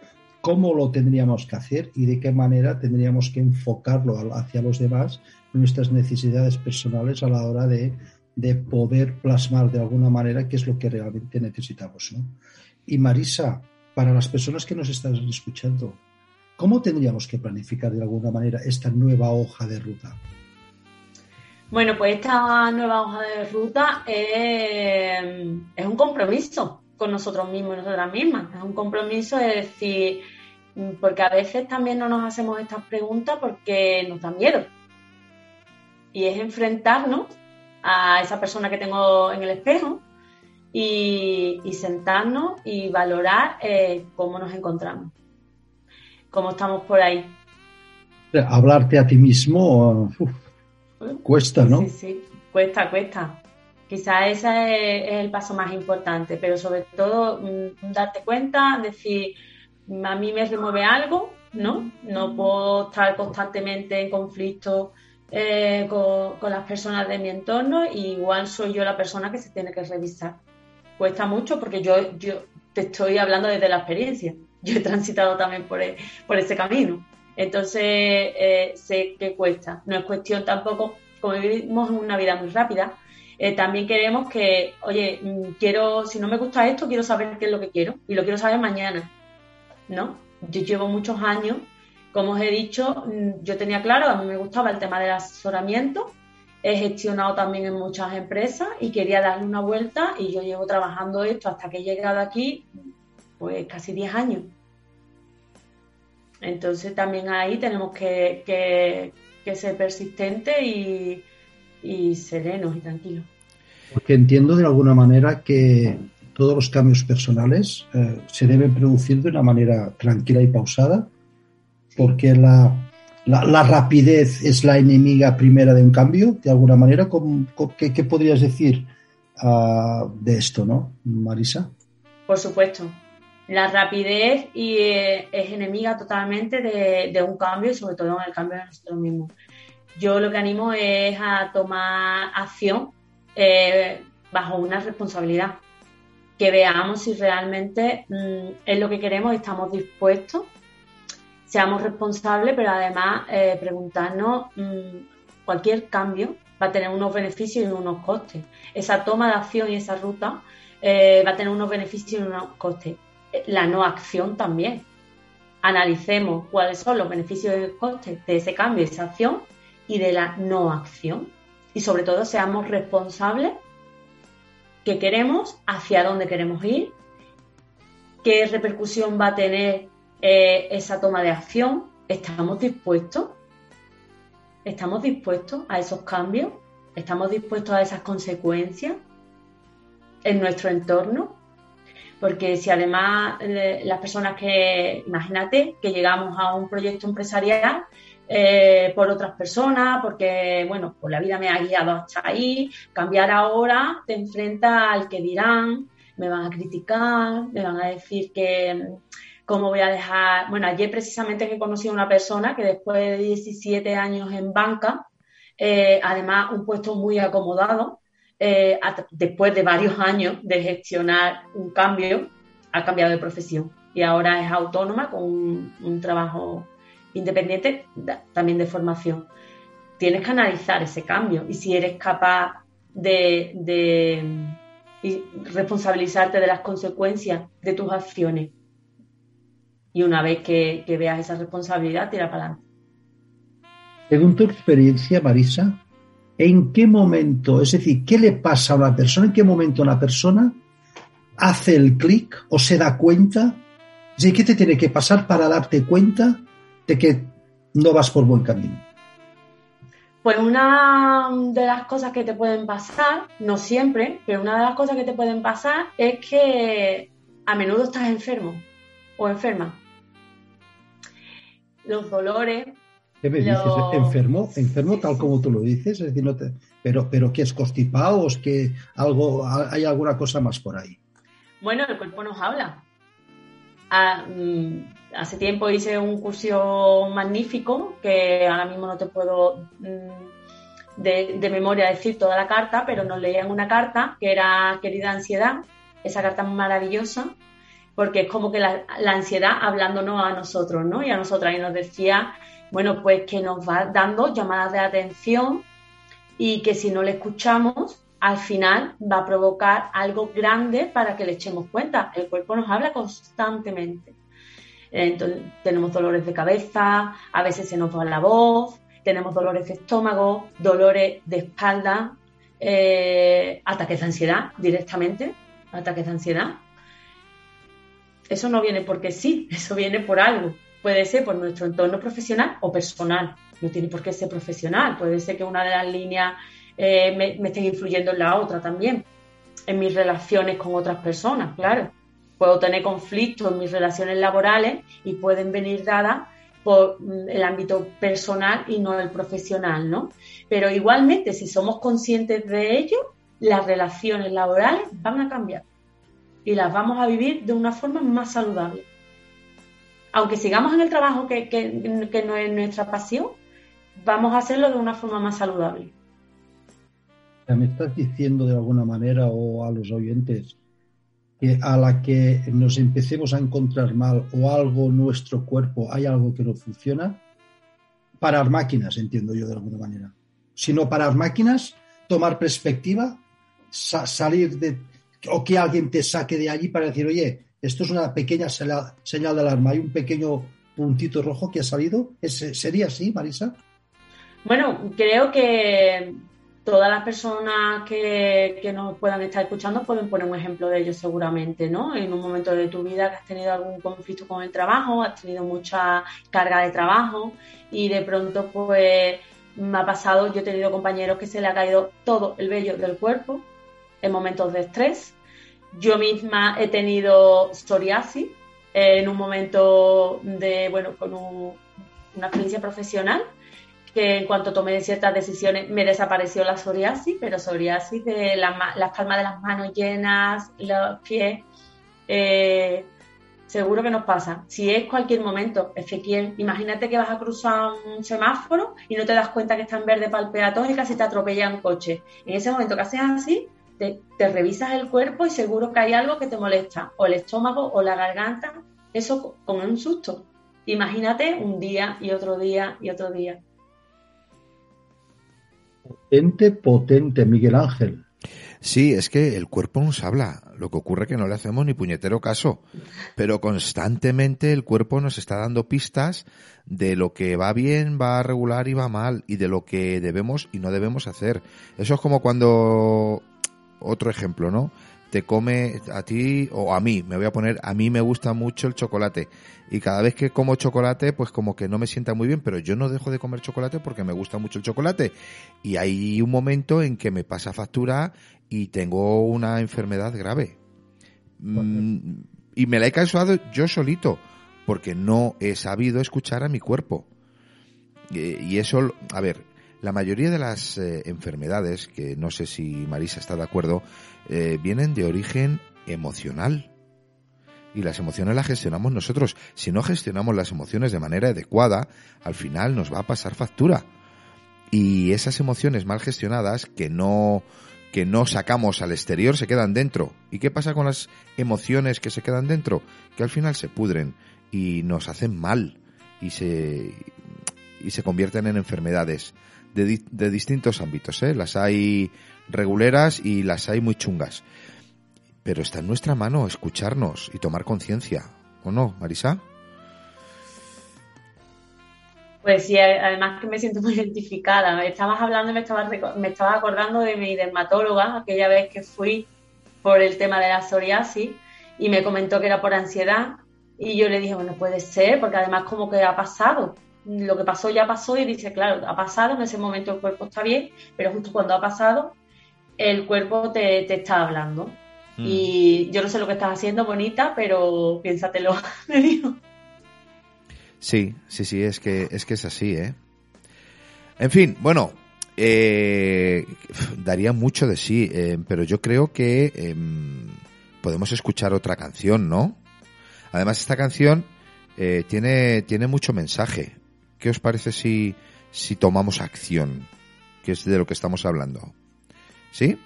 cómo lo tendríamos que hacer y de qué manera tendríamos que enfocarlo hacia los demás, nuestras necesidades personales a la hora de de poder plasmar de alguna manera qué es lo que realmente necesitamos. ¿no? Y Marisa, para las personas que nos están escuchando, ¿cómo tendríamos que planificar de alguna manera esta nueva hoja de ruta? Bueno, pues esta nueva hoja de ruta es, es un compromiso con nosotros mismos y nosotras mismas. Es un compromiso de decir, porque a veces también no nos hacemos estas preguntas porque nos da miedo. Y es enfrentarnos a esa persona que tengo en el espejo y, sentarnos y valorar eh, cómo nos encontramos, cómo estamos por ahí. Hablarte a ti mismo cuesta, ¿no? Sí, sí, cuesta, cuesta. Quizás ese es, el paso más importante, pero sobre todo mm, darte cuenta, decir, a mí me remueve algo, ¿no? No puedo estar constantemente en conflicto eh, con, las personas de mi entorno y igual soy yo la persona que se tiene que revisar. Cuesta mucho porque yo, yo te estoy hablando desde la experiencia. Yo he transitado también por, e, por ese camino. Entonces, eh, sé que cuesta. No es cuestión tampoco, como vivimos una vida muy rápida, eh, también queremos que, oye, mm, quiero, si no me gusta esto, quiero saber qué es lo que quiero y lo quiero saber mañana, ¿no? Yo llevo muchos años como os he dicho, mm, yo tenía claro, a mí me gustaba el tema del asesoramiento, he gestionado también en muchas empresas y quería darle una vuelta y yo llevo trabajando esto hasta que he llegado aquí, pues casi 10 años. Entonces también ahí tenemos que, ser persistentes y, serenos y tranquilos. Porque entiendo de alguna manera que todos los cambios personales eh, se deben producir de una manera tranquila y pausada porque la, la, rapidez es la enemiga primera de un cambio, de alguna manera. qué, podrías decir ah, de esto, no, Marisa? Por supuesto. La rapidez y, eh, es enemiga totalmente de, un cambio y sobre todo en el cambio de nosotros mismos. Yo lo que animo es a tomar acción eh, bajo una responsabilidad, que veamos si realmente mm, es lo que queremos y estamos dispuestos seamos responsables, pero además eh, preguntarnos mm, cualquier cambio va a tener unos beneficios y unos costes. Esa toma de acción y esa ruta va a tener unos beneficios y unos costes. La no acción también. Analicemos cuáles son los beneficios y costes de ese cambio, y esa acción y de la no acción. Y sobre todo seamos responsables qué queremos, hacia dónde queremos ir, qué repercusión va a tener eh, esa toma de acción, ¿estamos dispuestos? ¿Estamos dispuestos a esos cambios? ¿Estamos dispuestos a esas consecuencias? en nuestro entorno, porque si además eh, las personas que, imagínate, que llegamos a un proyecto empresarial eh, por otras personas, porque, bueno, pues la vida me ha guiado hasta ahí, cambiar ahora te enfrenta al que dirán, me van a criticar, me van a decir que cómo voy a dejar, bueno, ayer precisamente que conocí a una persona que después de 17 años en banca, eh, además un puesto muy acomodado, eh, después de varios años de gestionar un cambio, ha cambiado de profesión y ahora es autónoma con un, trabajo independiente también de formación. Tienes que analizar ese cambio y si eres capaz de, responsabilizarte de las consecuencias de tus acciones. Y una vez que, que veas esa responsabilidad, tira para adelante. Según tu experiencia, Marisa, en qué momento, es decir, qué le pasa a una persona, en qué momento una persona hace el clic o se da cuenta, de qué te tiene que pasar para darte cuenta de que no vas por buen camino. Pues una de las cosas que te pueden pasar, no siempre, pero una de las cosas que te pueden pasar es que a menudo estás enfermo o enferma. Los dolores, ¿Qué me dices? ¿Enfermo? ¿Enfermo tal como tú lo dices? Es decir, no te... pero, pero ¿qué es constipado o es que algo, hay alguna cosa más por ahí? Bueno, el cuerpo nos habla. Ah, mm, hace tiempo hice un curso magnífico que ahora mismo no te puedo mm, de, memoria decir toda la carta, pero nos leían una carta que era Querida Ansiedad, esa carta maravillosa, porque es como que la, la ansiedad hablándonos a nosotros, ¿no? Y a nosotras, y nos decía bueno, pues que nos va dando llamadas de atención y que si no le escuchamos, al final va a provocar algo grande para que le echemos cuenta. El cuerpo nos habla constantemente. Entonces, tenemos dolores de cabeza, a veces se nos va la voz, tenemos dolores de estómago, dolores de espalda, eh, ataques de ansiedad directamente, ataques de ansiedad. Eso no viene porque sí, eso viene por algo. Puede ser por nuestro entorno profesional o personal. No tiene por qué ser profesional. Puede ser que una de las líneas eh, me, me estén influyendo en la otra también. En mis relaciones con otras personas, claro. Puedo tener conflictos en mis relaciones laborales y pueden venir dadas por mm, el ámbito personal y no el profesional, ¿no? Pero igualmente, si somos conscientes de ello, las relaciones laborales van a cambiar y las vamos a vivir de una forma más saludable aunque sigamos en el trabajo que, no es nuestra pasión, vamos a hacerlo de una forma más saludable. Me estás diciendo de alguna manera o a los oyentes que a la que nos empecemos a encontrar mal o algo nuestro cuerpo, hay algo que no funciona, parar máquinas, entiendo yo de alguna manera. Sino parar máquinas, tomar perspectiva, salir de, o que alguien te saque de allí para decir, oye, esto es una pequeña señal de alarma. Hay un pequeño puntito rojo que ha salido. ¿Sería así, Marisa? Bueno, creo que todas las personas que, nos puedan estar escuchando pueden poner un ejemplo de ello seguramente, ¿no? En un momento de tu vida que has tenido algún conflicto con el trabajo, has tenido mucha carga de trabajo y de pronto pues me ha pasado, yo he tenido compañeros que se le ha caído todo el vello del cuerpo en momentos de estrés yo misma he tenido psoriasis en un momento de, bueno, con una experiencia profesional, que en cuanto tomé ciertas decisiones me desapareció la psoriasis, pero psoriasis de las palmas de las manos llenas, los pies, eh, seguro que nos pasa. Si es cualquier momento, Ezequiel, imagínate que vas a cruzar un semáforo y no te das cuenta que está en verde para el y casi te atropella un coche. En ese momento que haces así, te, revisas el cuerpo y seguro que hay algo que te molesta, o el estómago o la garganta, eso con un susto. Imagínate un día y otro día y otro día. Potente, potente, Miguel Ángel. Sí, es que el cuerpo nos habla. Lo que ocurre es que no le hacemos ni puñetero caso. Pero constantemente el cuerpo nos está dando pistas de lo que va bien, va regular y va mal, y de lo que debemos y no debemos hacer. Eso es como cuando otro ejemplo, ¿no? te come a ti o a mí, me voy a poner, a mí me gusta mucho el chocolate y cada vez que como chocolate pues como que no me sienta muy bien, pero yo no dejo de comer chocolate porque me gusta mucho el chocolate y hay un momento en que me pasa factura y tengo una enfermedad grave. Mm, y me la he causado yo solito porque no he sabido escuchar a mi cuerpo. Y eso, a ver, la mayoría de las eh, enfermedades, que no sé si Marisa está de acuerdo, eh, vienen de origen emocional. Y las emociones las gestionamos nosotros. Si no gestionamos las emociones de manera adecuada, al final nos va a pasar factura. Y esas emociones mal gestionadas que no que no sacamos al exterior se quedan dentro. ¿Y qué pasa con las emociones que se quedan dentro? Que al final se pudren y nos hacen mal y se y se convierten en enfermedades de, de distintos ámbitos. ¿eh? Las hay reguleras y las hay muy chungas. Pero está en nuestra mano escucharnos y tomar conciencia. ¿O no, Marisa? Pues sí, además que me siento muy identificada. Me estabas hablando y me estaba, me estaba acordando de mi dermatóloga, aquella vez que fui por el tema de la psoriasis y me comentó que era por ansiedad y yo le dije, bueno, puede ser, porque además como que ha pasado lo que pasó ya pasó y dice, claro, ha pasado, en ese momento el cuerpo está bien, pero justo cuando ha pasado, el cuerpo te, está hablando. Mm. Y yo no sé lo que estás haciendo, bonita, pero piénsatelo, me dijo. Sí, sí, sí, es que es, que es así, ¿eh? En fin, bueno, eh, daría mucho de sí, eh, pero yo creo que em, podemos escuchar otra canción, ¿no? Además, esta canción eh, tiene, tiene mucho mensaje. ¿Qué os parece si, si tomamos acción? Que es de lo que estamos hablando. ¿Sí?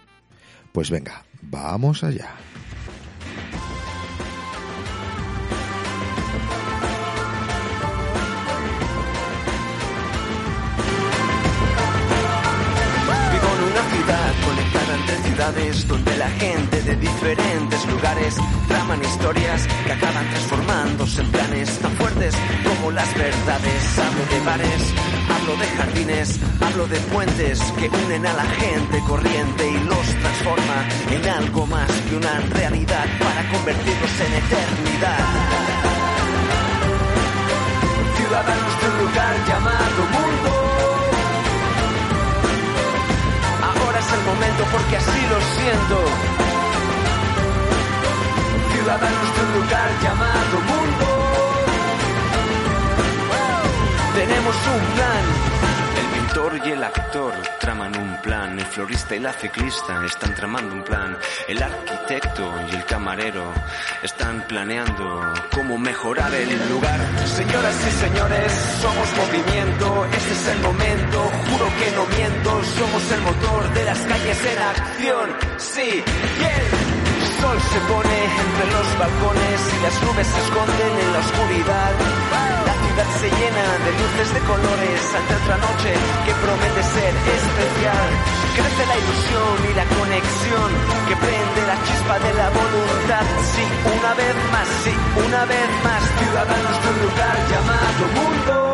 Pues venga, vamos allá. donde la gente de diferentes lugares traman historias que acaban transformándose en planes tan fuertes como las verdades. Hablo de jardines, hablo de puentes que unen a la gente corriente y los transforma en algo más que una realidad para convertirlos en eternidad. Ciudadanos de un lugar llamado mundo el momento porque así lo siento. Ciudadanos de un lugar llamado mundo. Tenemos un plan. Y el actor traman un plan, el florista y la ciclista están tramando un plan, el arquitecto y el camarero están planeando cómo mejorar el lugar. Señoras y señores, somos movimiento, este es el momento, juro que no miento, somos el motor de las calles en acción. Sí, bien sol se pone entre los balcones y las nubes se esconden en la oscuridad. La ciudad se llena de luces de colores ante otra noche que promete ser especial. Crece la ilusión y la conexión que prende la chispa de la voluntad. Sí, una vez más, sí, una vez más, ciudadanos de un lugar llamado mundo.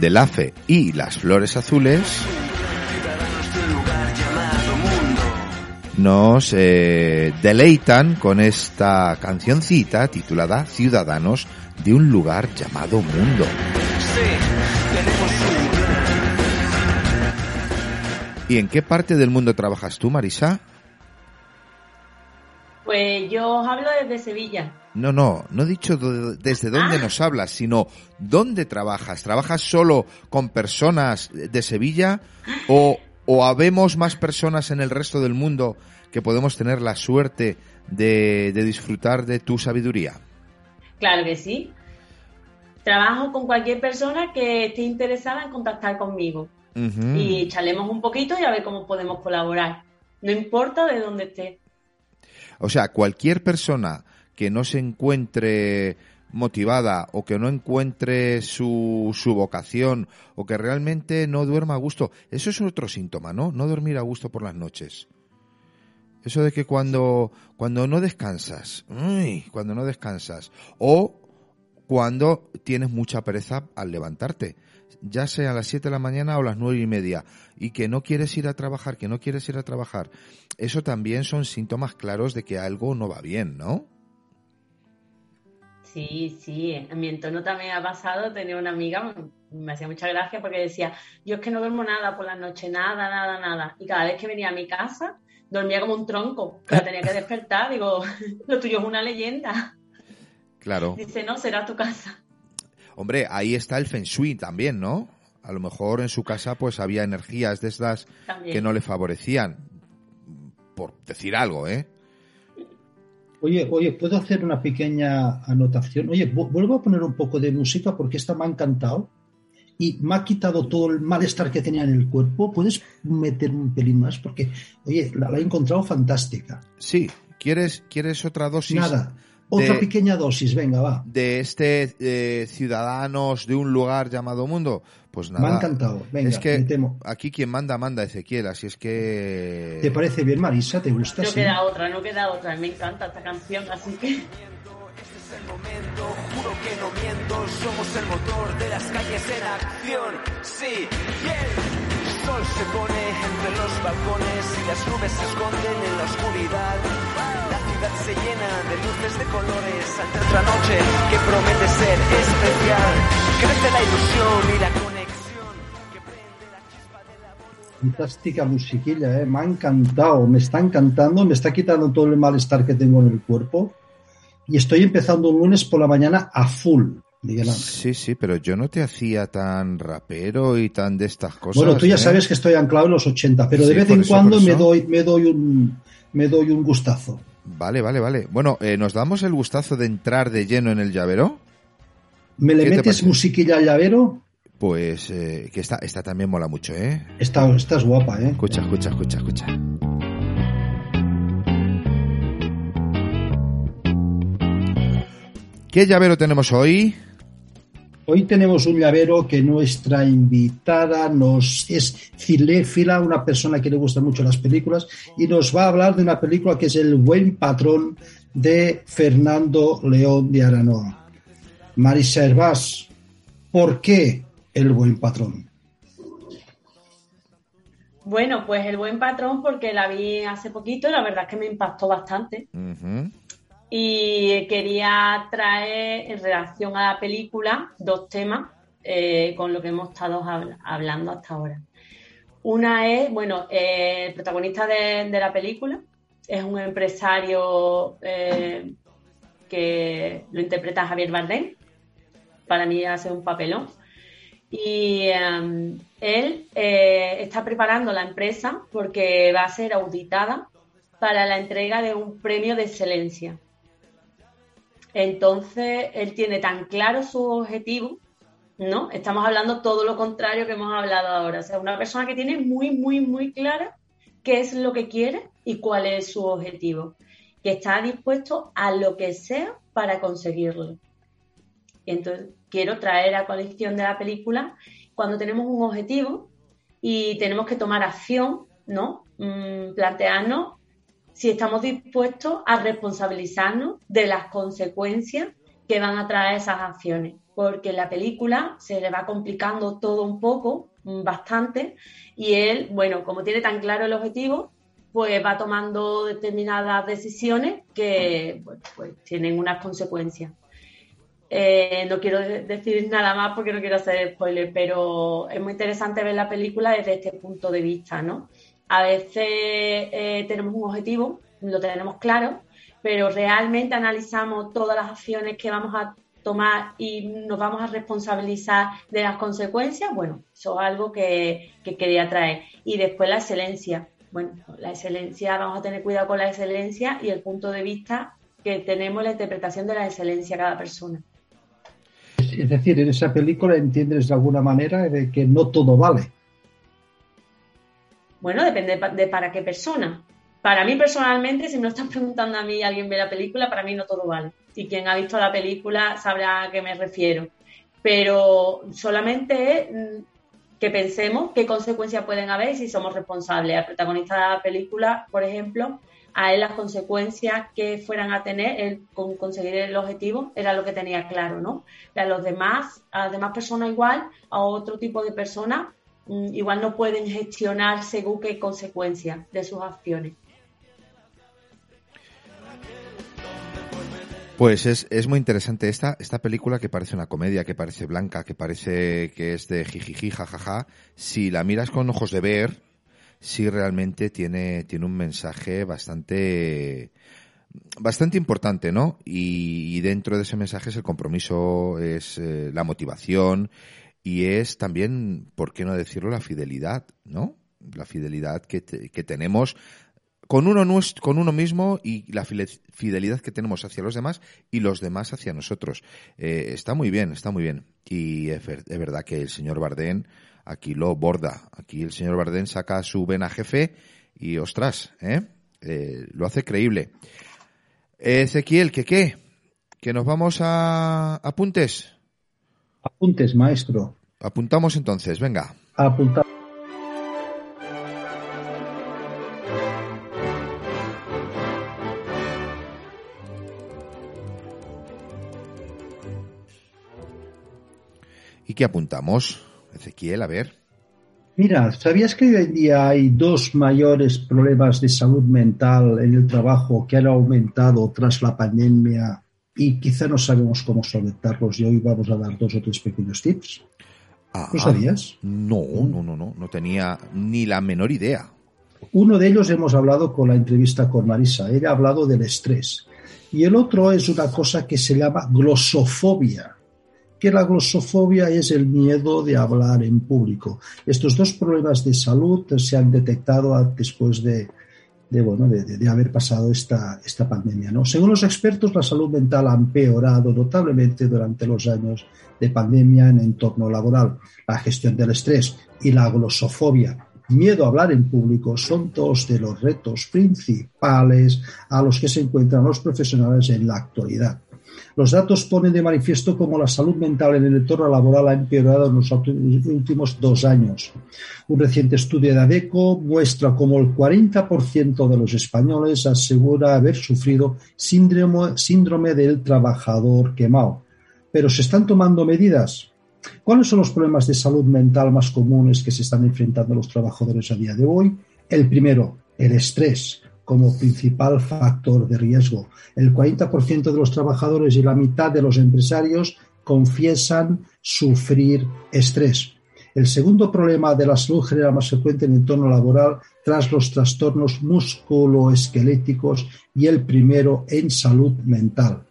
Del AFE y las flores azules nos eh, deleitan con esta cancioncita titulada Ciudadanos de un lugar llamado Mundo. ¿Y en qué parte del mundo trabajas tú, Marisa? Pues yo hablo desde Sevilla. No, no, no he dicho desde dónde ah. nos hablas, sino dónde trabajas. ¿Trabajas solo con personas de Sevilla o, o habemos más personas en el resto del mundo que podemos tener la suerte de, disfrutar de tu sabiduría? Claro que sí. Trabajo con cualquier persona que esté interesada en contactar conmigo. Y charlemos un poquito y a ver cómo podemos colaborar. No importa de dónde esté. O sea, cualquier persona que no se encuentre motivada o que no encuentre su, su vocación o que realmente no duerma a gusto, eso es otro síntoma, ¿no? No dormir a gusto por las noches. Eso de que cuando, cuando no descansas, cuando no descansas, o cuando tienes mucha pereza al levantarte, ya sea a las 7 de la mañana o a las nueve y media, y que no quieres ir a trabajar, que no quieres ir a trabajar, eso también son síntomas claros de que algo no va bien, ¿no? Sí, sí, en mi entorno también ha pasado, tenía una amiga, me hacía mucha gracia porque decía, yo es que no duermo nada por la noche, nada, nada, nada. Y cada vez que venía a mi casa, dormía como un tronco, la tenía que despertar, digo, lo tuyo es una leyenda. Claro. Dice, no, será tu casa. Hombre, ahí está el Feng Shui también, ¿no? A lo mejor en su casa pues había energías de estas que no le favorecían, por decir algo, ¿eh? Oye, oye, ¿puedo hacer una pequeña anotación? Oye, vuelvo a poner un poco de música porque esta me ha encantado y me ha quitado todo el malestar que tenía en el cuerpo. ¿Puedes meter un pelín más? Porque, oye, la, he encontrado fantástica. Sí, ¿quieres, ¿quieres otra dosis? Nada, otra pequeña dosis, venga, va. De este eh, Ciudadanos de un lugar llamado Mundo. Pues nada. Me ha encantado. Venga, es que aquí quien manda, manda Ezequiel, así es que. ¿Te parece bien, Marisa? ¿Te gusta? No queda otra, no queda otra. Me encanta esta canción, así que. Este es el momento, juro que no miento, somos el motor de las calles en acción. Sí, bien. Sol se pone entre los balcones y las nubes se esconden en la oscuridad. La ciudad se llena de luces de colores ante otra noche que promete ser especial. Crece la ilusión y la conexión que prende la chispa de la. Fantástica musiquilla, ¿eh? me ha encantado, me está encantando, me está quitando todo el malestar que tengo en el cuerpo y estoy empezando un lunes por la mañana a full. Miguel Ángel. Sí, sí, pero yo no te hacía tan rapero y tan de estas cosas. Bueno, tú ya ¿eh? sabes que estoy anclado en los 80, pero de Sí, vez en eso, cuando me doy, me doy un me doy un gustazo. Vale, vale, vale. Bueno, eh, ¿nos damos el gustazo de entrar de lleno en el llavero? ¿Me le ¿Qué te metes musiquilla al llavero? Pues eh, que esta, esta también mola mucho, ¿eh? Esta, esta es guapa, ¿eh? Escucha, escucha, escucha, escucha. ¿Qué llavero tenemos hoy? Hoy tenemos un llavero que nuestra invitada nos es cinéfila, una persona que le gustan mucho las películas, y nos va a hablar de una película que es El buen patrón de Fernando León de Aranoa. Marisa Hervás, ¿por qué El buen patrón? Bueno, pues el buen patrón, porque la vi hace poquito y la verdad es que me impactó bastante. Y quería traer en relación a la película dos temas eh, con lo que hemos estado habl- hablando hasta ahora. Una es, bueno, eh, el protagonista de, la película es un empresario eh, que lo interpreta Javier Bardem. Para mí hace un papelón. Y eh, él está preparando la empresa porque va a ser auditada para la entrega de un premio de excelencia. Entonces, él tiene tan claro su objetivo, ¿no? Estamos hablando todo lo contrario que hemos hablado ahora. O sea, una persona que tiene muy, muy, muy clara qué es lo que quiere y cuál es su objetivo. Que está dispuesto a lo que sea para conseguirlo. Entonces, quiero traer a colección de la película cuando tenemos un objetivo y tenemos que tomar acción, ¿no? Mm, plantearnos si estamos dispuestos a responsabilizarnos de las consecuencias que van a traer esas acciones. Porque en la película se le va complicando todo un poco, mm, bastante, y él, bueno, como tiene tan claro el objetivo, pues va tomando determinadas decisiones que pues, tienen unas consecuencias. Eh, no quiero de- decir nada más porque no quiero hacer spoiler, pero es muy interesante ver la película desde este punto de vista, ¿no? A veces eh, tenemos un objetivo, lo tenemos claro, pero realmente analizamos todas las acciones que vamos a tomar y nos vamos a responsabilizar de las consecuencias. Bueno, eso es algo que, que quería traer. Y después la excelencia. Bueno, la excelencia, vamos a tener cuidado con la excelencia y el punto de vista que tenemos, la interpretación de la excelencia cada persona. Es decir, en esa película entiendes de alguna manera que no todo vale. Bueno, depende de, pa- de para qué persona. para mí personalmente, si me lo estás preguntando a mí alguien ve la película, para mí no todo vale. Y quien ha visto la película sabrá a qué me refiero. Pero solamente mm, que pensemos qué consecuencias pueden haber si somos responsables. El protagonista de la película, por ejemplo, a él las consecuencias que fueran a tener con conseguir el objetivo era lo que tenía claro, ¿no? a los demás, a las demás personas igual, a otro tipo de personas, igual no pueden gestionar según qué consecuencias de sus acciones. Pues es, es muy interesante esta, esta película que parece una comedia, que parece blanca, que parece que es de jijiji, jajaja. Si la miras con ojos de ver, sí realmente tiene, tiene un mensaje bastante, bastante importante, ¿no? Y, dentro de ese mensaje es el compromiso, es eh, la motivación y es también, ¿por qué no decirlo, la fidelidad, ¿no? La fidelidad que, que tenemos con uno, con uno mismo y la fidelidad que tenemos hacia los demás y los demás hacia nosotros. Eh, está muy bien, está muy bien. Y es, verdad que el señor Bardén aquí lo borda. Aquí el señor Bardén saca su vena jefe y ostras, ¿eh? ¿eh? lo hace creíble. Ezequiel, ¿qué qué? ¿Que nos vamos a apuntes? Apuntes, maestro. Apuntamos entonces, venga. Apuntamos. qué apuntamos? Ezequiel, a ver. Mira, ¿sabías que hoy en día hay dos mayores problemas de salud mental en el trabajo que han aumentado tras la pandemia y quizá no sabemos cómo solventarlos y hoy vamos a dar dos o tres pequeños tips? Ah, ¿Lo sabías? No, no, no, no, no tenía ni la menor idea. Uno de ellos hemos hablado con la entrevista con Marisa, ella ha hablado del estrés. Y el otro es una cosa que se llama glosofobia que la glosofobia es el miedo de hablar en público. Estos dos problemas de salud se han detectado después de, bueno, de, haber pasado esta, esta pandemia. ¿no? Según los expertos, la salud mental ha empeorado notablemente durante los años de pandemia en entorno laboral. La gestión del estrés y la glosofobia, miedo a hablar en público, son dos de los retos principales a los que se encuentran los profesionales en la actualidad. Los datos ponen de manifiesto cómo la salud mental en el entorno laboral ha empeorado en los últimos dos años. Un reciente estudio de ADECO muestra cómo el 40% de los españoles asegura haber sufrido síndrome, síndrome del trabajador quemado. Pero ¿se están tomando medidas? ¿Cuáles son los problemas de salud mental más comunes que se están enfrentando los trabajadores a día de hoy? El primero, el estrés como principal factor de riesgo. El 40% de los trabajadores y la mitad de los empresarios confiesan sufrir estrés. El segundo problema de la salud general más frecuente en el entorno laboral tras los trastornos musculoesqueléticos y el primero en salud mental.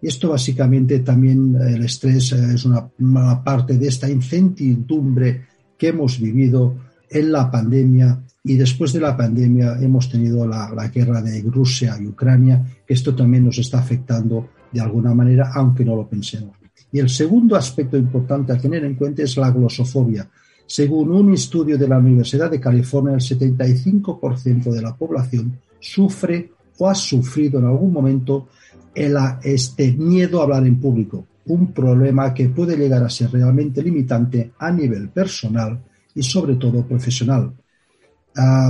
Esto básicamente también el estrés es una, una parte de esta incertidumbre que hemos vivido en la pandemia y después de la pandemia hemos tenido la, guerra de Rusia y Ucrania, que esto también nos está afectando de alguna manera, aunque no lo pensemos. Y el segundo aspecto importante a tener en cuenta es la glosofobia. Según un estudio de la Universidad de California, el 75% de la población sufre o ha sufrido en algún momento el, este miedo a hablar en público, un problema que puede llegar a ser realmente limitante a nivel personal y sobre todo profesional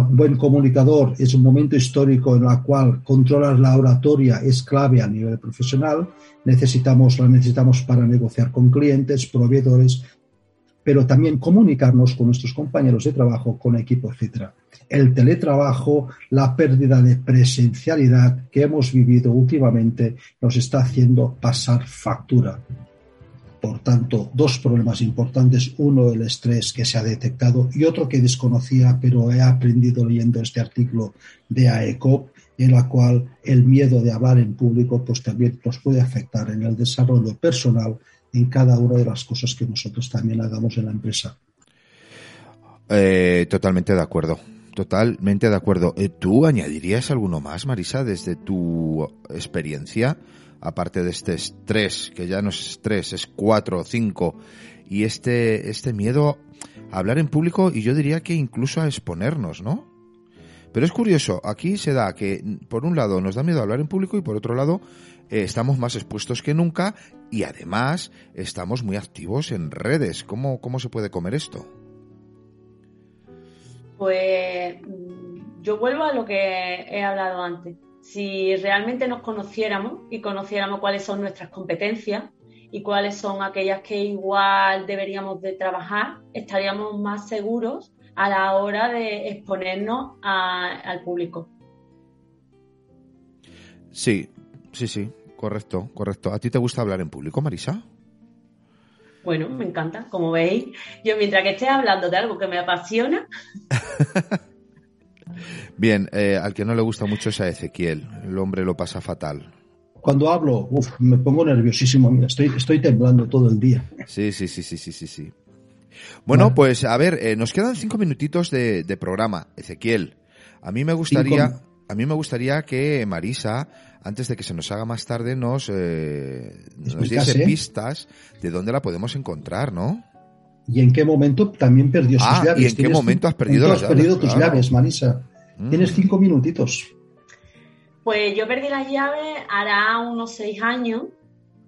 buen comunicador es un momento histórico en el cual controlar la oratoria es clave a nivel profesional. Necesitamos, la necesitamos para negociar con clientes, proveedores, pero también comunicarnos con nuestros compañeros de trabajo, con equipo, etc. El teletrabajo, la pérdida de presencialidad que hemos vivido últimamente nos está haciendo pasar factura. Por tanto, dos problemas importantes. Uno, el estrés que se ha detectado y otro que desconocía, pero he aprendido leyendo este artículo de AECOP, en la cual el miedo de hablar en público pues también nos puede afectar en el desarrollo personal en cada una de las cosas que nosotros también hagamos en la empresa. Eh, totalmente de acuerdo. Totalmente de acuerdo. Eh, ¿Tú añadirías alguno más, Marisa, desde tu experiencia? Aparte de este estrés, que ya no es estrés, es cuatro o cinco, y este, este miedo a hablar en público y yo diría que incluso a exponernos, ¿no? Pero es curioso, aquí se da que, por un lado, nos da miedo hablar en público y por otro lado, eh, estamos más expuestos que nunca y además estamos muy activos en redes. ¿Cómo, cómo se puede comer esto? Pues mm, yo vuelvo a lo que he hablado antes. Si realmente nos conociéramos y conociéramos cuáles son nuestras competencias y cuáles son aquellas que igual deberíamos de trabajar, estaríamos más seguros a la hora de exponernos al público. Sí, sí, sí, correcto, correcto. ¿A ti te gusta hablar en público, Marisa? Bueno, me encanta. Como veis, yo mientras que esté hablando de algo que me apasiona. Bien, eh, al que no le gusta mucho es a Ezequiel. El hombre lo pasa fatal. Cuando hablo, me pongo nerviosísimo. Mira, estoy, estoy temblando todo el día. Sí, sí, sí, sí, sí, sí. sí. Bueno, pues a ver, eh, nos quedan cinco minutitos de, programa, Ezequiel. A mí me gustaría, a mí me gustaría que Marisa antes de que se nos haga más tarde, nos, eh, nos diese pistas de dónde la podemos encontrar, ¿no? ¿Y en qué momento también perdió sus ah, llaves? ¿Y en qué momento has perdido las llaves? perdido tus llaves, Marisa? Mm. Tienes cinco minutitos. Pues yo perdí las llaves hará unos seis años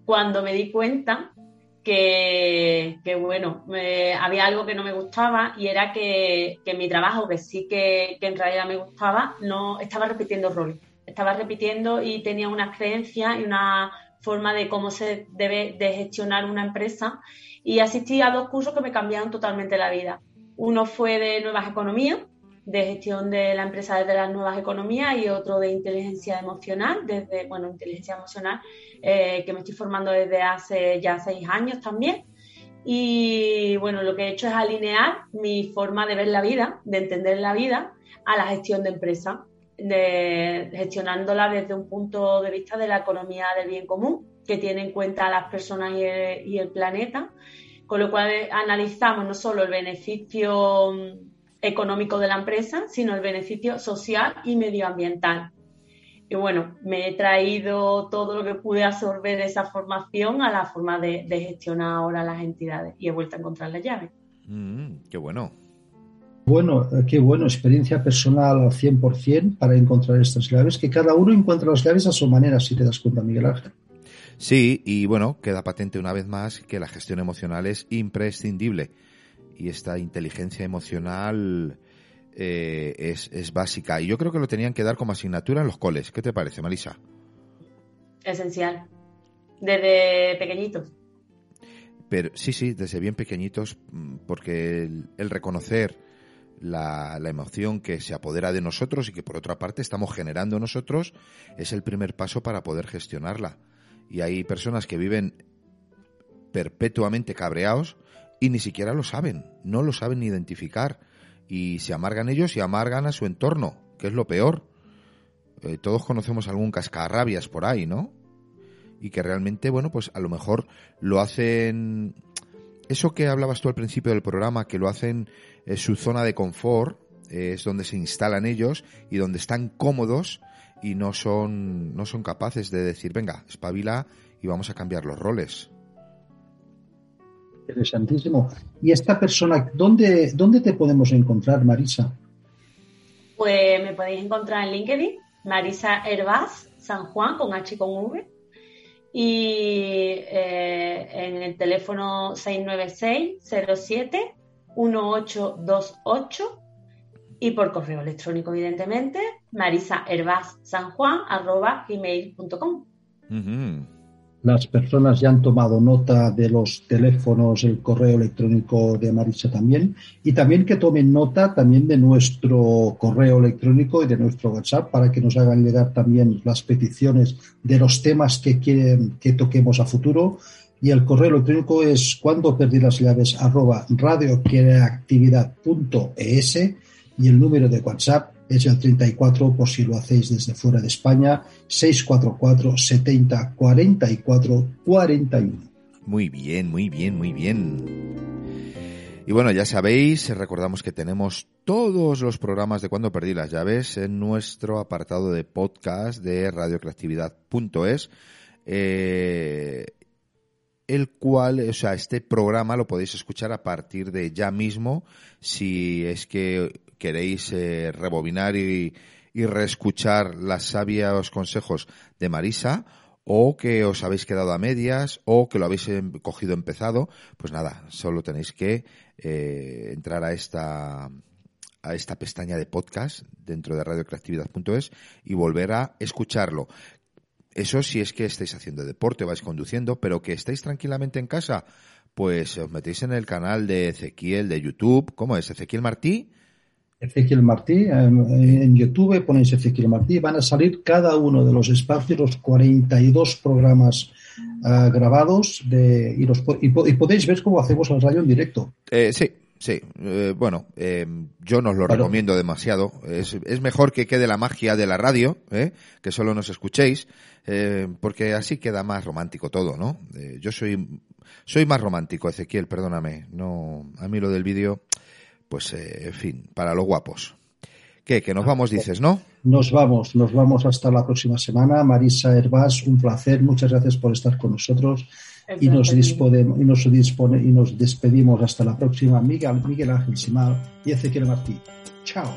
cuando me di cuenta que, bueno, había algo que no me gustaba y era que, que mi trabajo, que sí que, que, en realidad me gustaba, no estaba repitiendo roles estaba repitiendo y tenía unas creencias y una forma de cómo se debe de gestionar una empresa y asistí a dos cursos que me cambiaron totalmente la vida. Uno fue de nuevas economías, de gestión de la empresa desde las nuevas economías y otro de inteligencia emocional, desde, bueno, inteligencia emocional, eh, que me estoy formando desde hace ya seis años también. Y bueno, lo que he hecho es alinear mi forma de ver la vida, de entender la vida, a la gestión de empresa de, gestionándola desde un punto de vista de la economía del bien común, que tiene en cuenta a las personas y el, planeta, con lo cual analizamos no solo el beneficio mm, económico de la empresa, sino el beneficio social y medioambiental. Y bueno, me he traído todo lo que pude absorber de esa formación a la forma de, gestionar ahora las entidades y he vuelto a encontrar la llave. Mm, qué bueno bueno, eh, qué bueno, experiencia personal al 100% para encontrar estas llaves, que cada uno encuentra las llaves a su manera, si te das cuenta, Miguel Ángel. Sí, y bueno, queda patente una vez más que la gestión emocional es imprescindible y esta inteligencia emocional eh, es, es, básica. Y yo creo que lo tenían que dar como asignatura en los coles. ¿Qué te parece, Marisa? Esencial. Desde pequeñitos. Pero sí, sí, desde bien pequeñitos, mm, porque el reconocer la, emoción que se apodera de nosotros y que por otra parte estamos generando nosotros es el primer paso para poder gestionarla. Y hay personas que viven perpetuamente cabreados y ni siquiera lo saben, no lo saben identificar y se amargan ellos y amargan a su entorno, que es lo peor. Eh, todos conocemos algún cascarrabias por ahí, ¿no? Y que realmente, bueno, pues a lo mejor lo hacen eso que hablabas tú al principio del programa, que lo hacen en su zona de confort, es donde se instalan ellos y donde están cómodos y no son, no son capaces de decir, venga, espabila y vamos a cambiar los roles. Interesantísimo. ¿Y esta persona, dónde, dónde te podemos encontrar, Marisa? Pues me podéis encontrar en LinkedIn, Marisa Herbaz, San Juan, con H y con V y eh, en el teléfono 696-07-1828 y por correo electrónico, evidentemente, marisaherbazsanjuan.com. Las personas ya han tomado nota de los teléfonos, el correo electrónico de Marisa también, y también que tomen nota también de nuestro correo electrónico y de nuestro WhatsApp para que nos hagan llegar también las peticiones de los temas que quieren que toquemos a futuro. Y el correo electrónico es cuando perdí las llaves arroba radioactividad.es y el número de WhatsApp es el 34 por si lo hacéis desde fuera de España, 644 70 44 41. Muy bien, muy bien, muy bien. Y bueno, ya sabéis, recordamos que tenemos todos los programas de Cuando Perdí las Llaves en nuestro apartado de podcast de radiocreatividad.es. Eh, el cual, o sea, este programa lo podéis escuchar a partir de ya mismo, si es que queréis eh, rebobinar y, y reescuchar los sabios consejos de Marisa, o que os habéis quedado a medias, o que lo habéis em, cogido empezado, pues nada, solo tenéis que eh, entrar a esta a esta pestaña de podcast dentro de radiocreatividad.es y volver a escucharlo. Eso si es que estáis haciendo deporte, vais conduciendo, pero que estáis tranquilamente en casa, pues os metéis en el canal de Ezequiel de YouTube. ¿Cómo es? Ezequiel Martí. Ezequiel Martí, en YouTube ponéis Ezequiel Martí, van a salir cada uno de los espacios, los 42 programas uh, grabados de, y, los, y, y, podéis ver cómo hacemos el radio en directo. Eh, sí, Sí, eh, bueno, eh, yo no os lo claro. recomiendo demasiado. Es, es, mejor que quede la magia de la radio, ¿eh? que solo nos escuchéis, porque así queda más romántico todo, ¿no? Yo soy, soy más romántico, Ezequiel, perdóname. No, a mí lo del vídeo, pues, eh, en fin, para los guapos. ¿Qué? Que nos vamos, dices, ¿no? Nos vamos, nos vamos hasta la próxima semana. Marisa Herbás, un placer. Muchas gracias por estar con nosotros y nos, disponemos, y, nos dispone, y nos despedimos hasta la próxima. Miguel, Miguel Ángel Simal y Ezequiel Martí. Chao.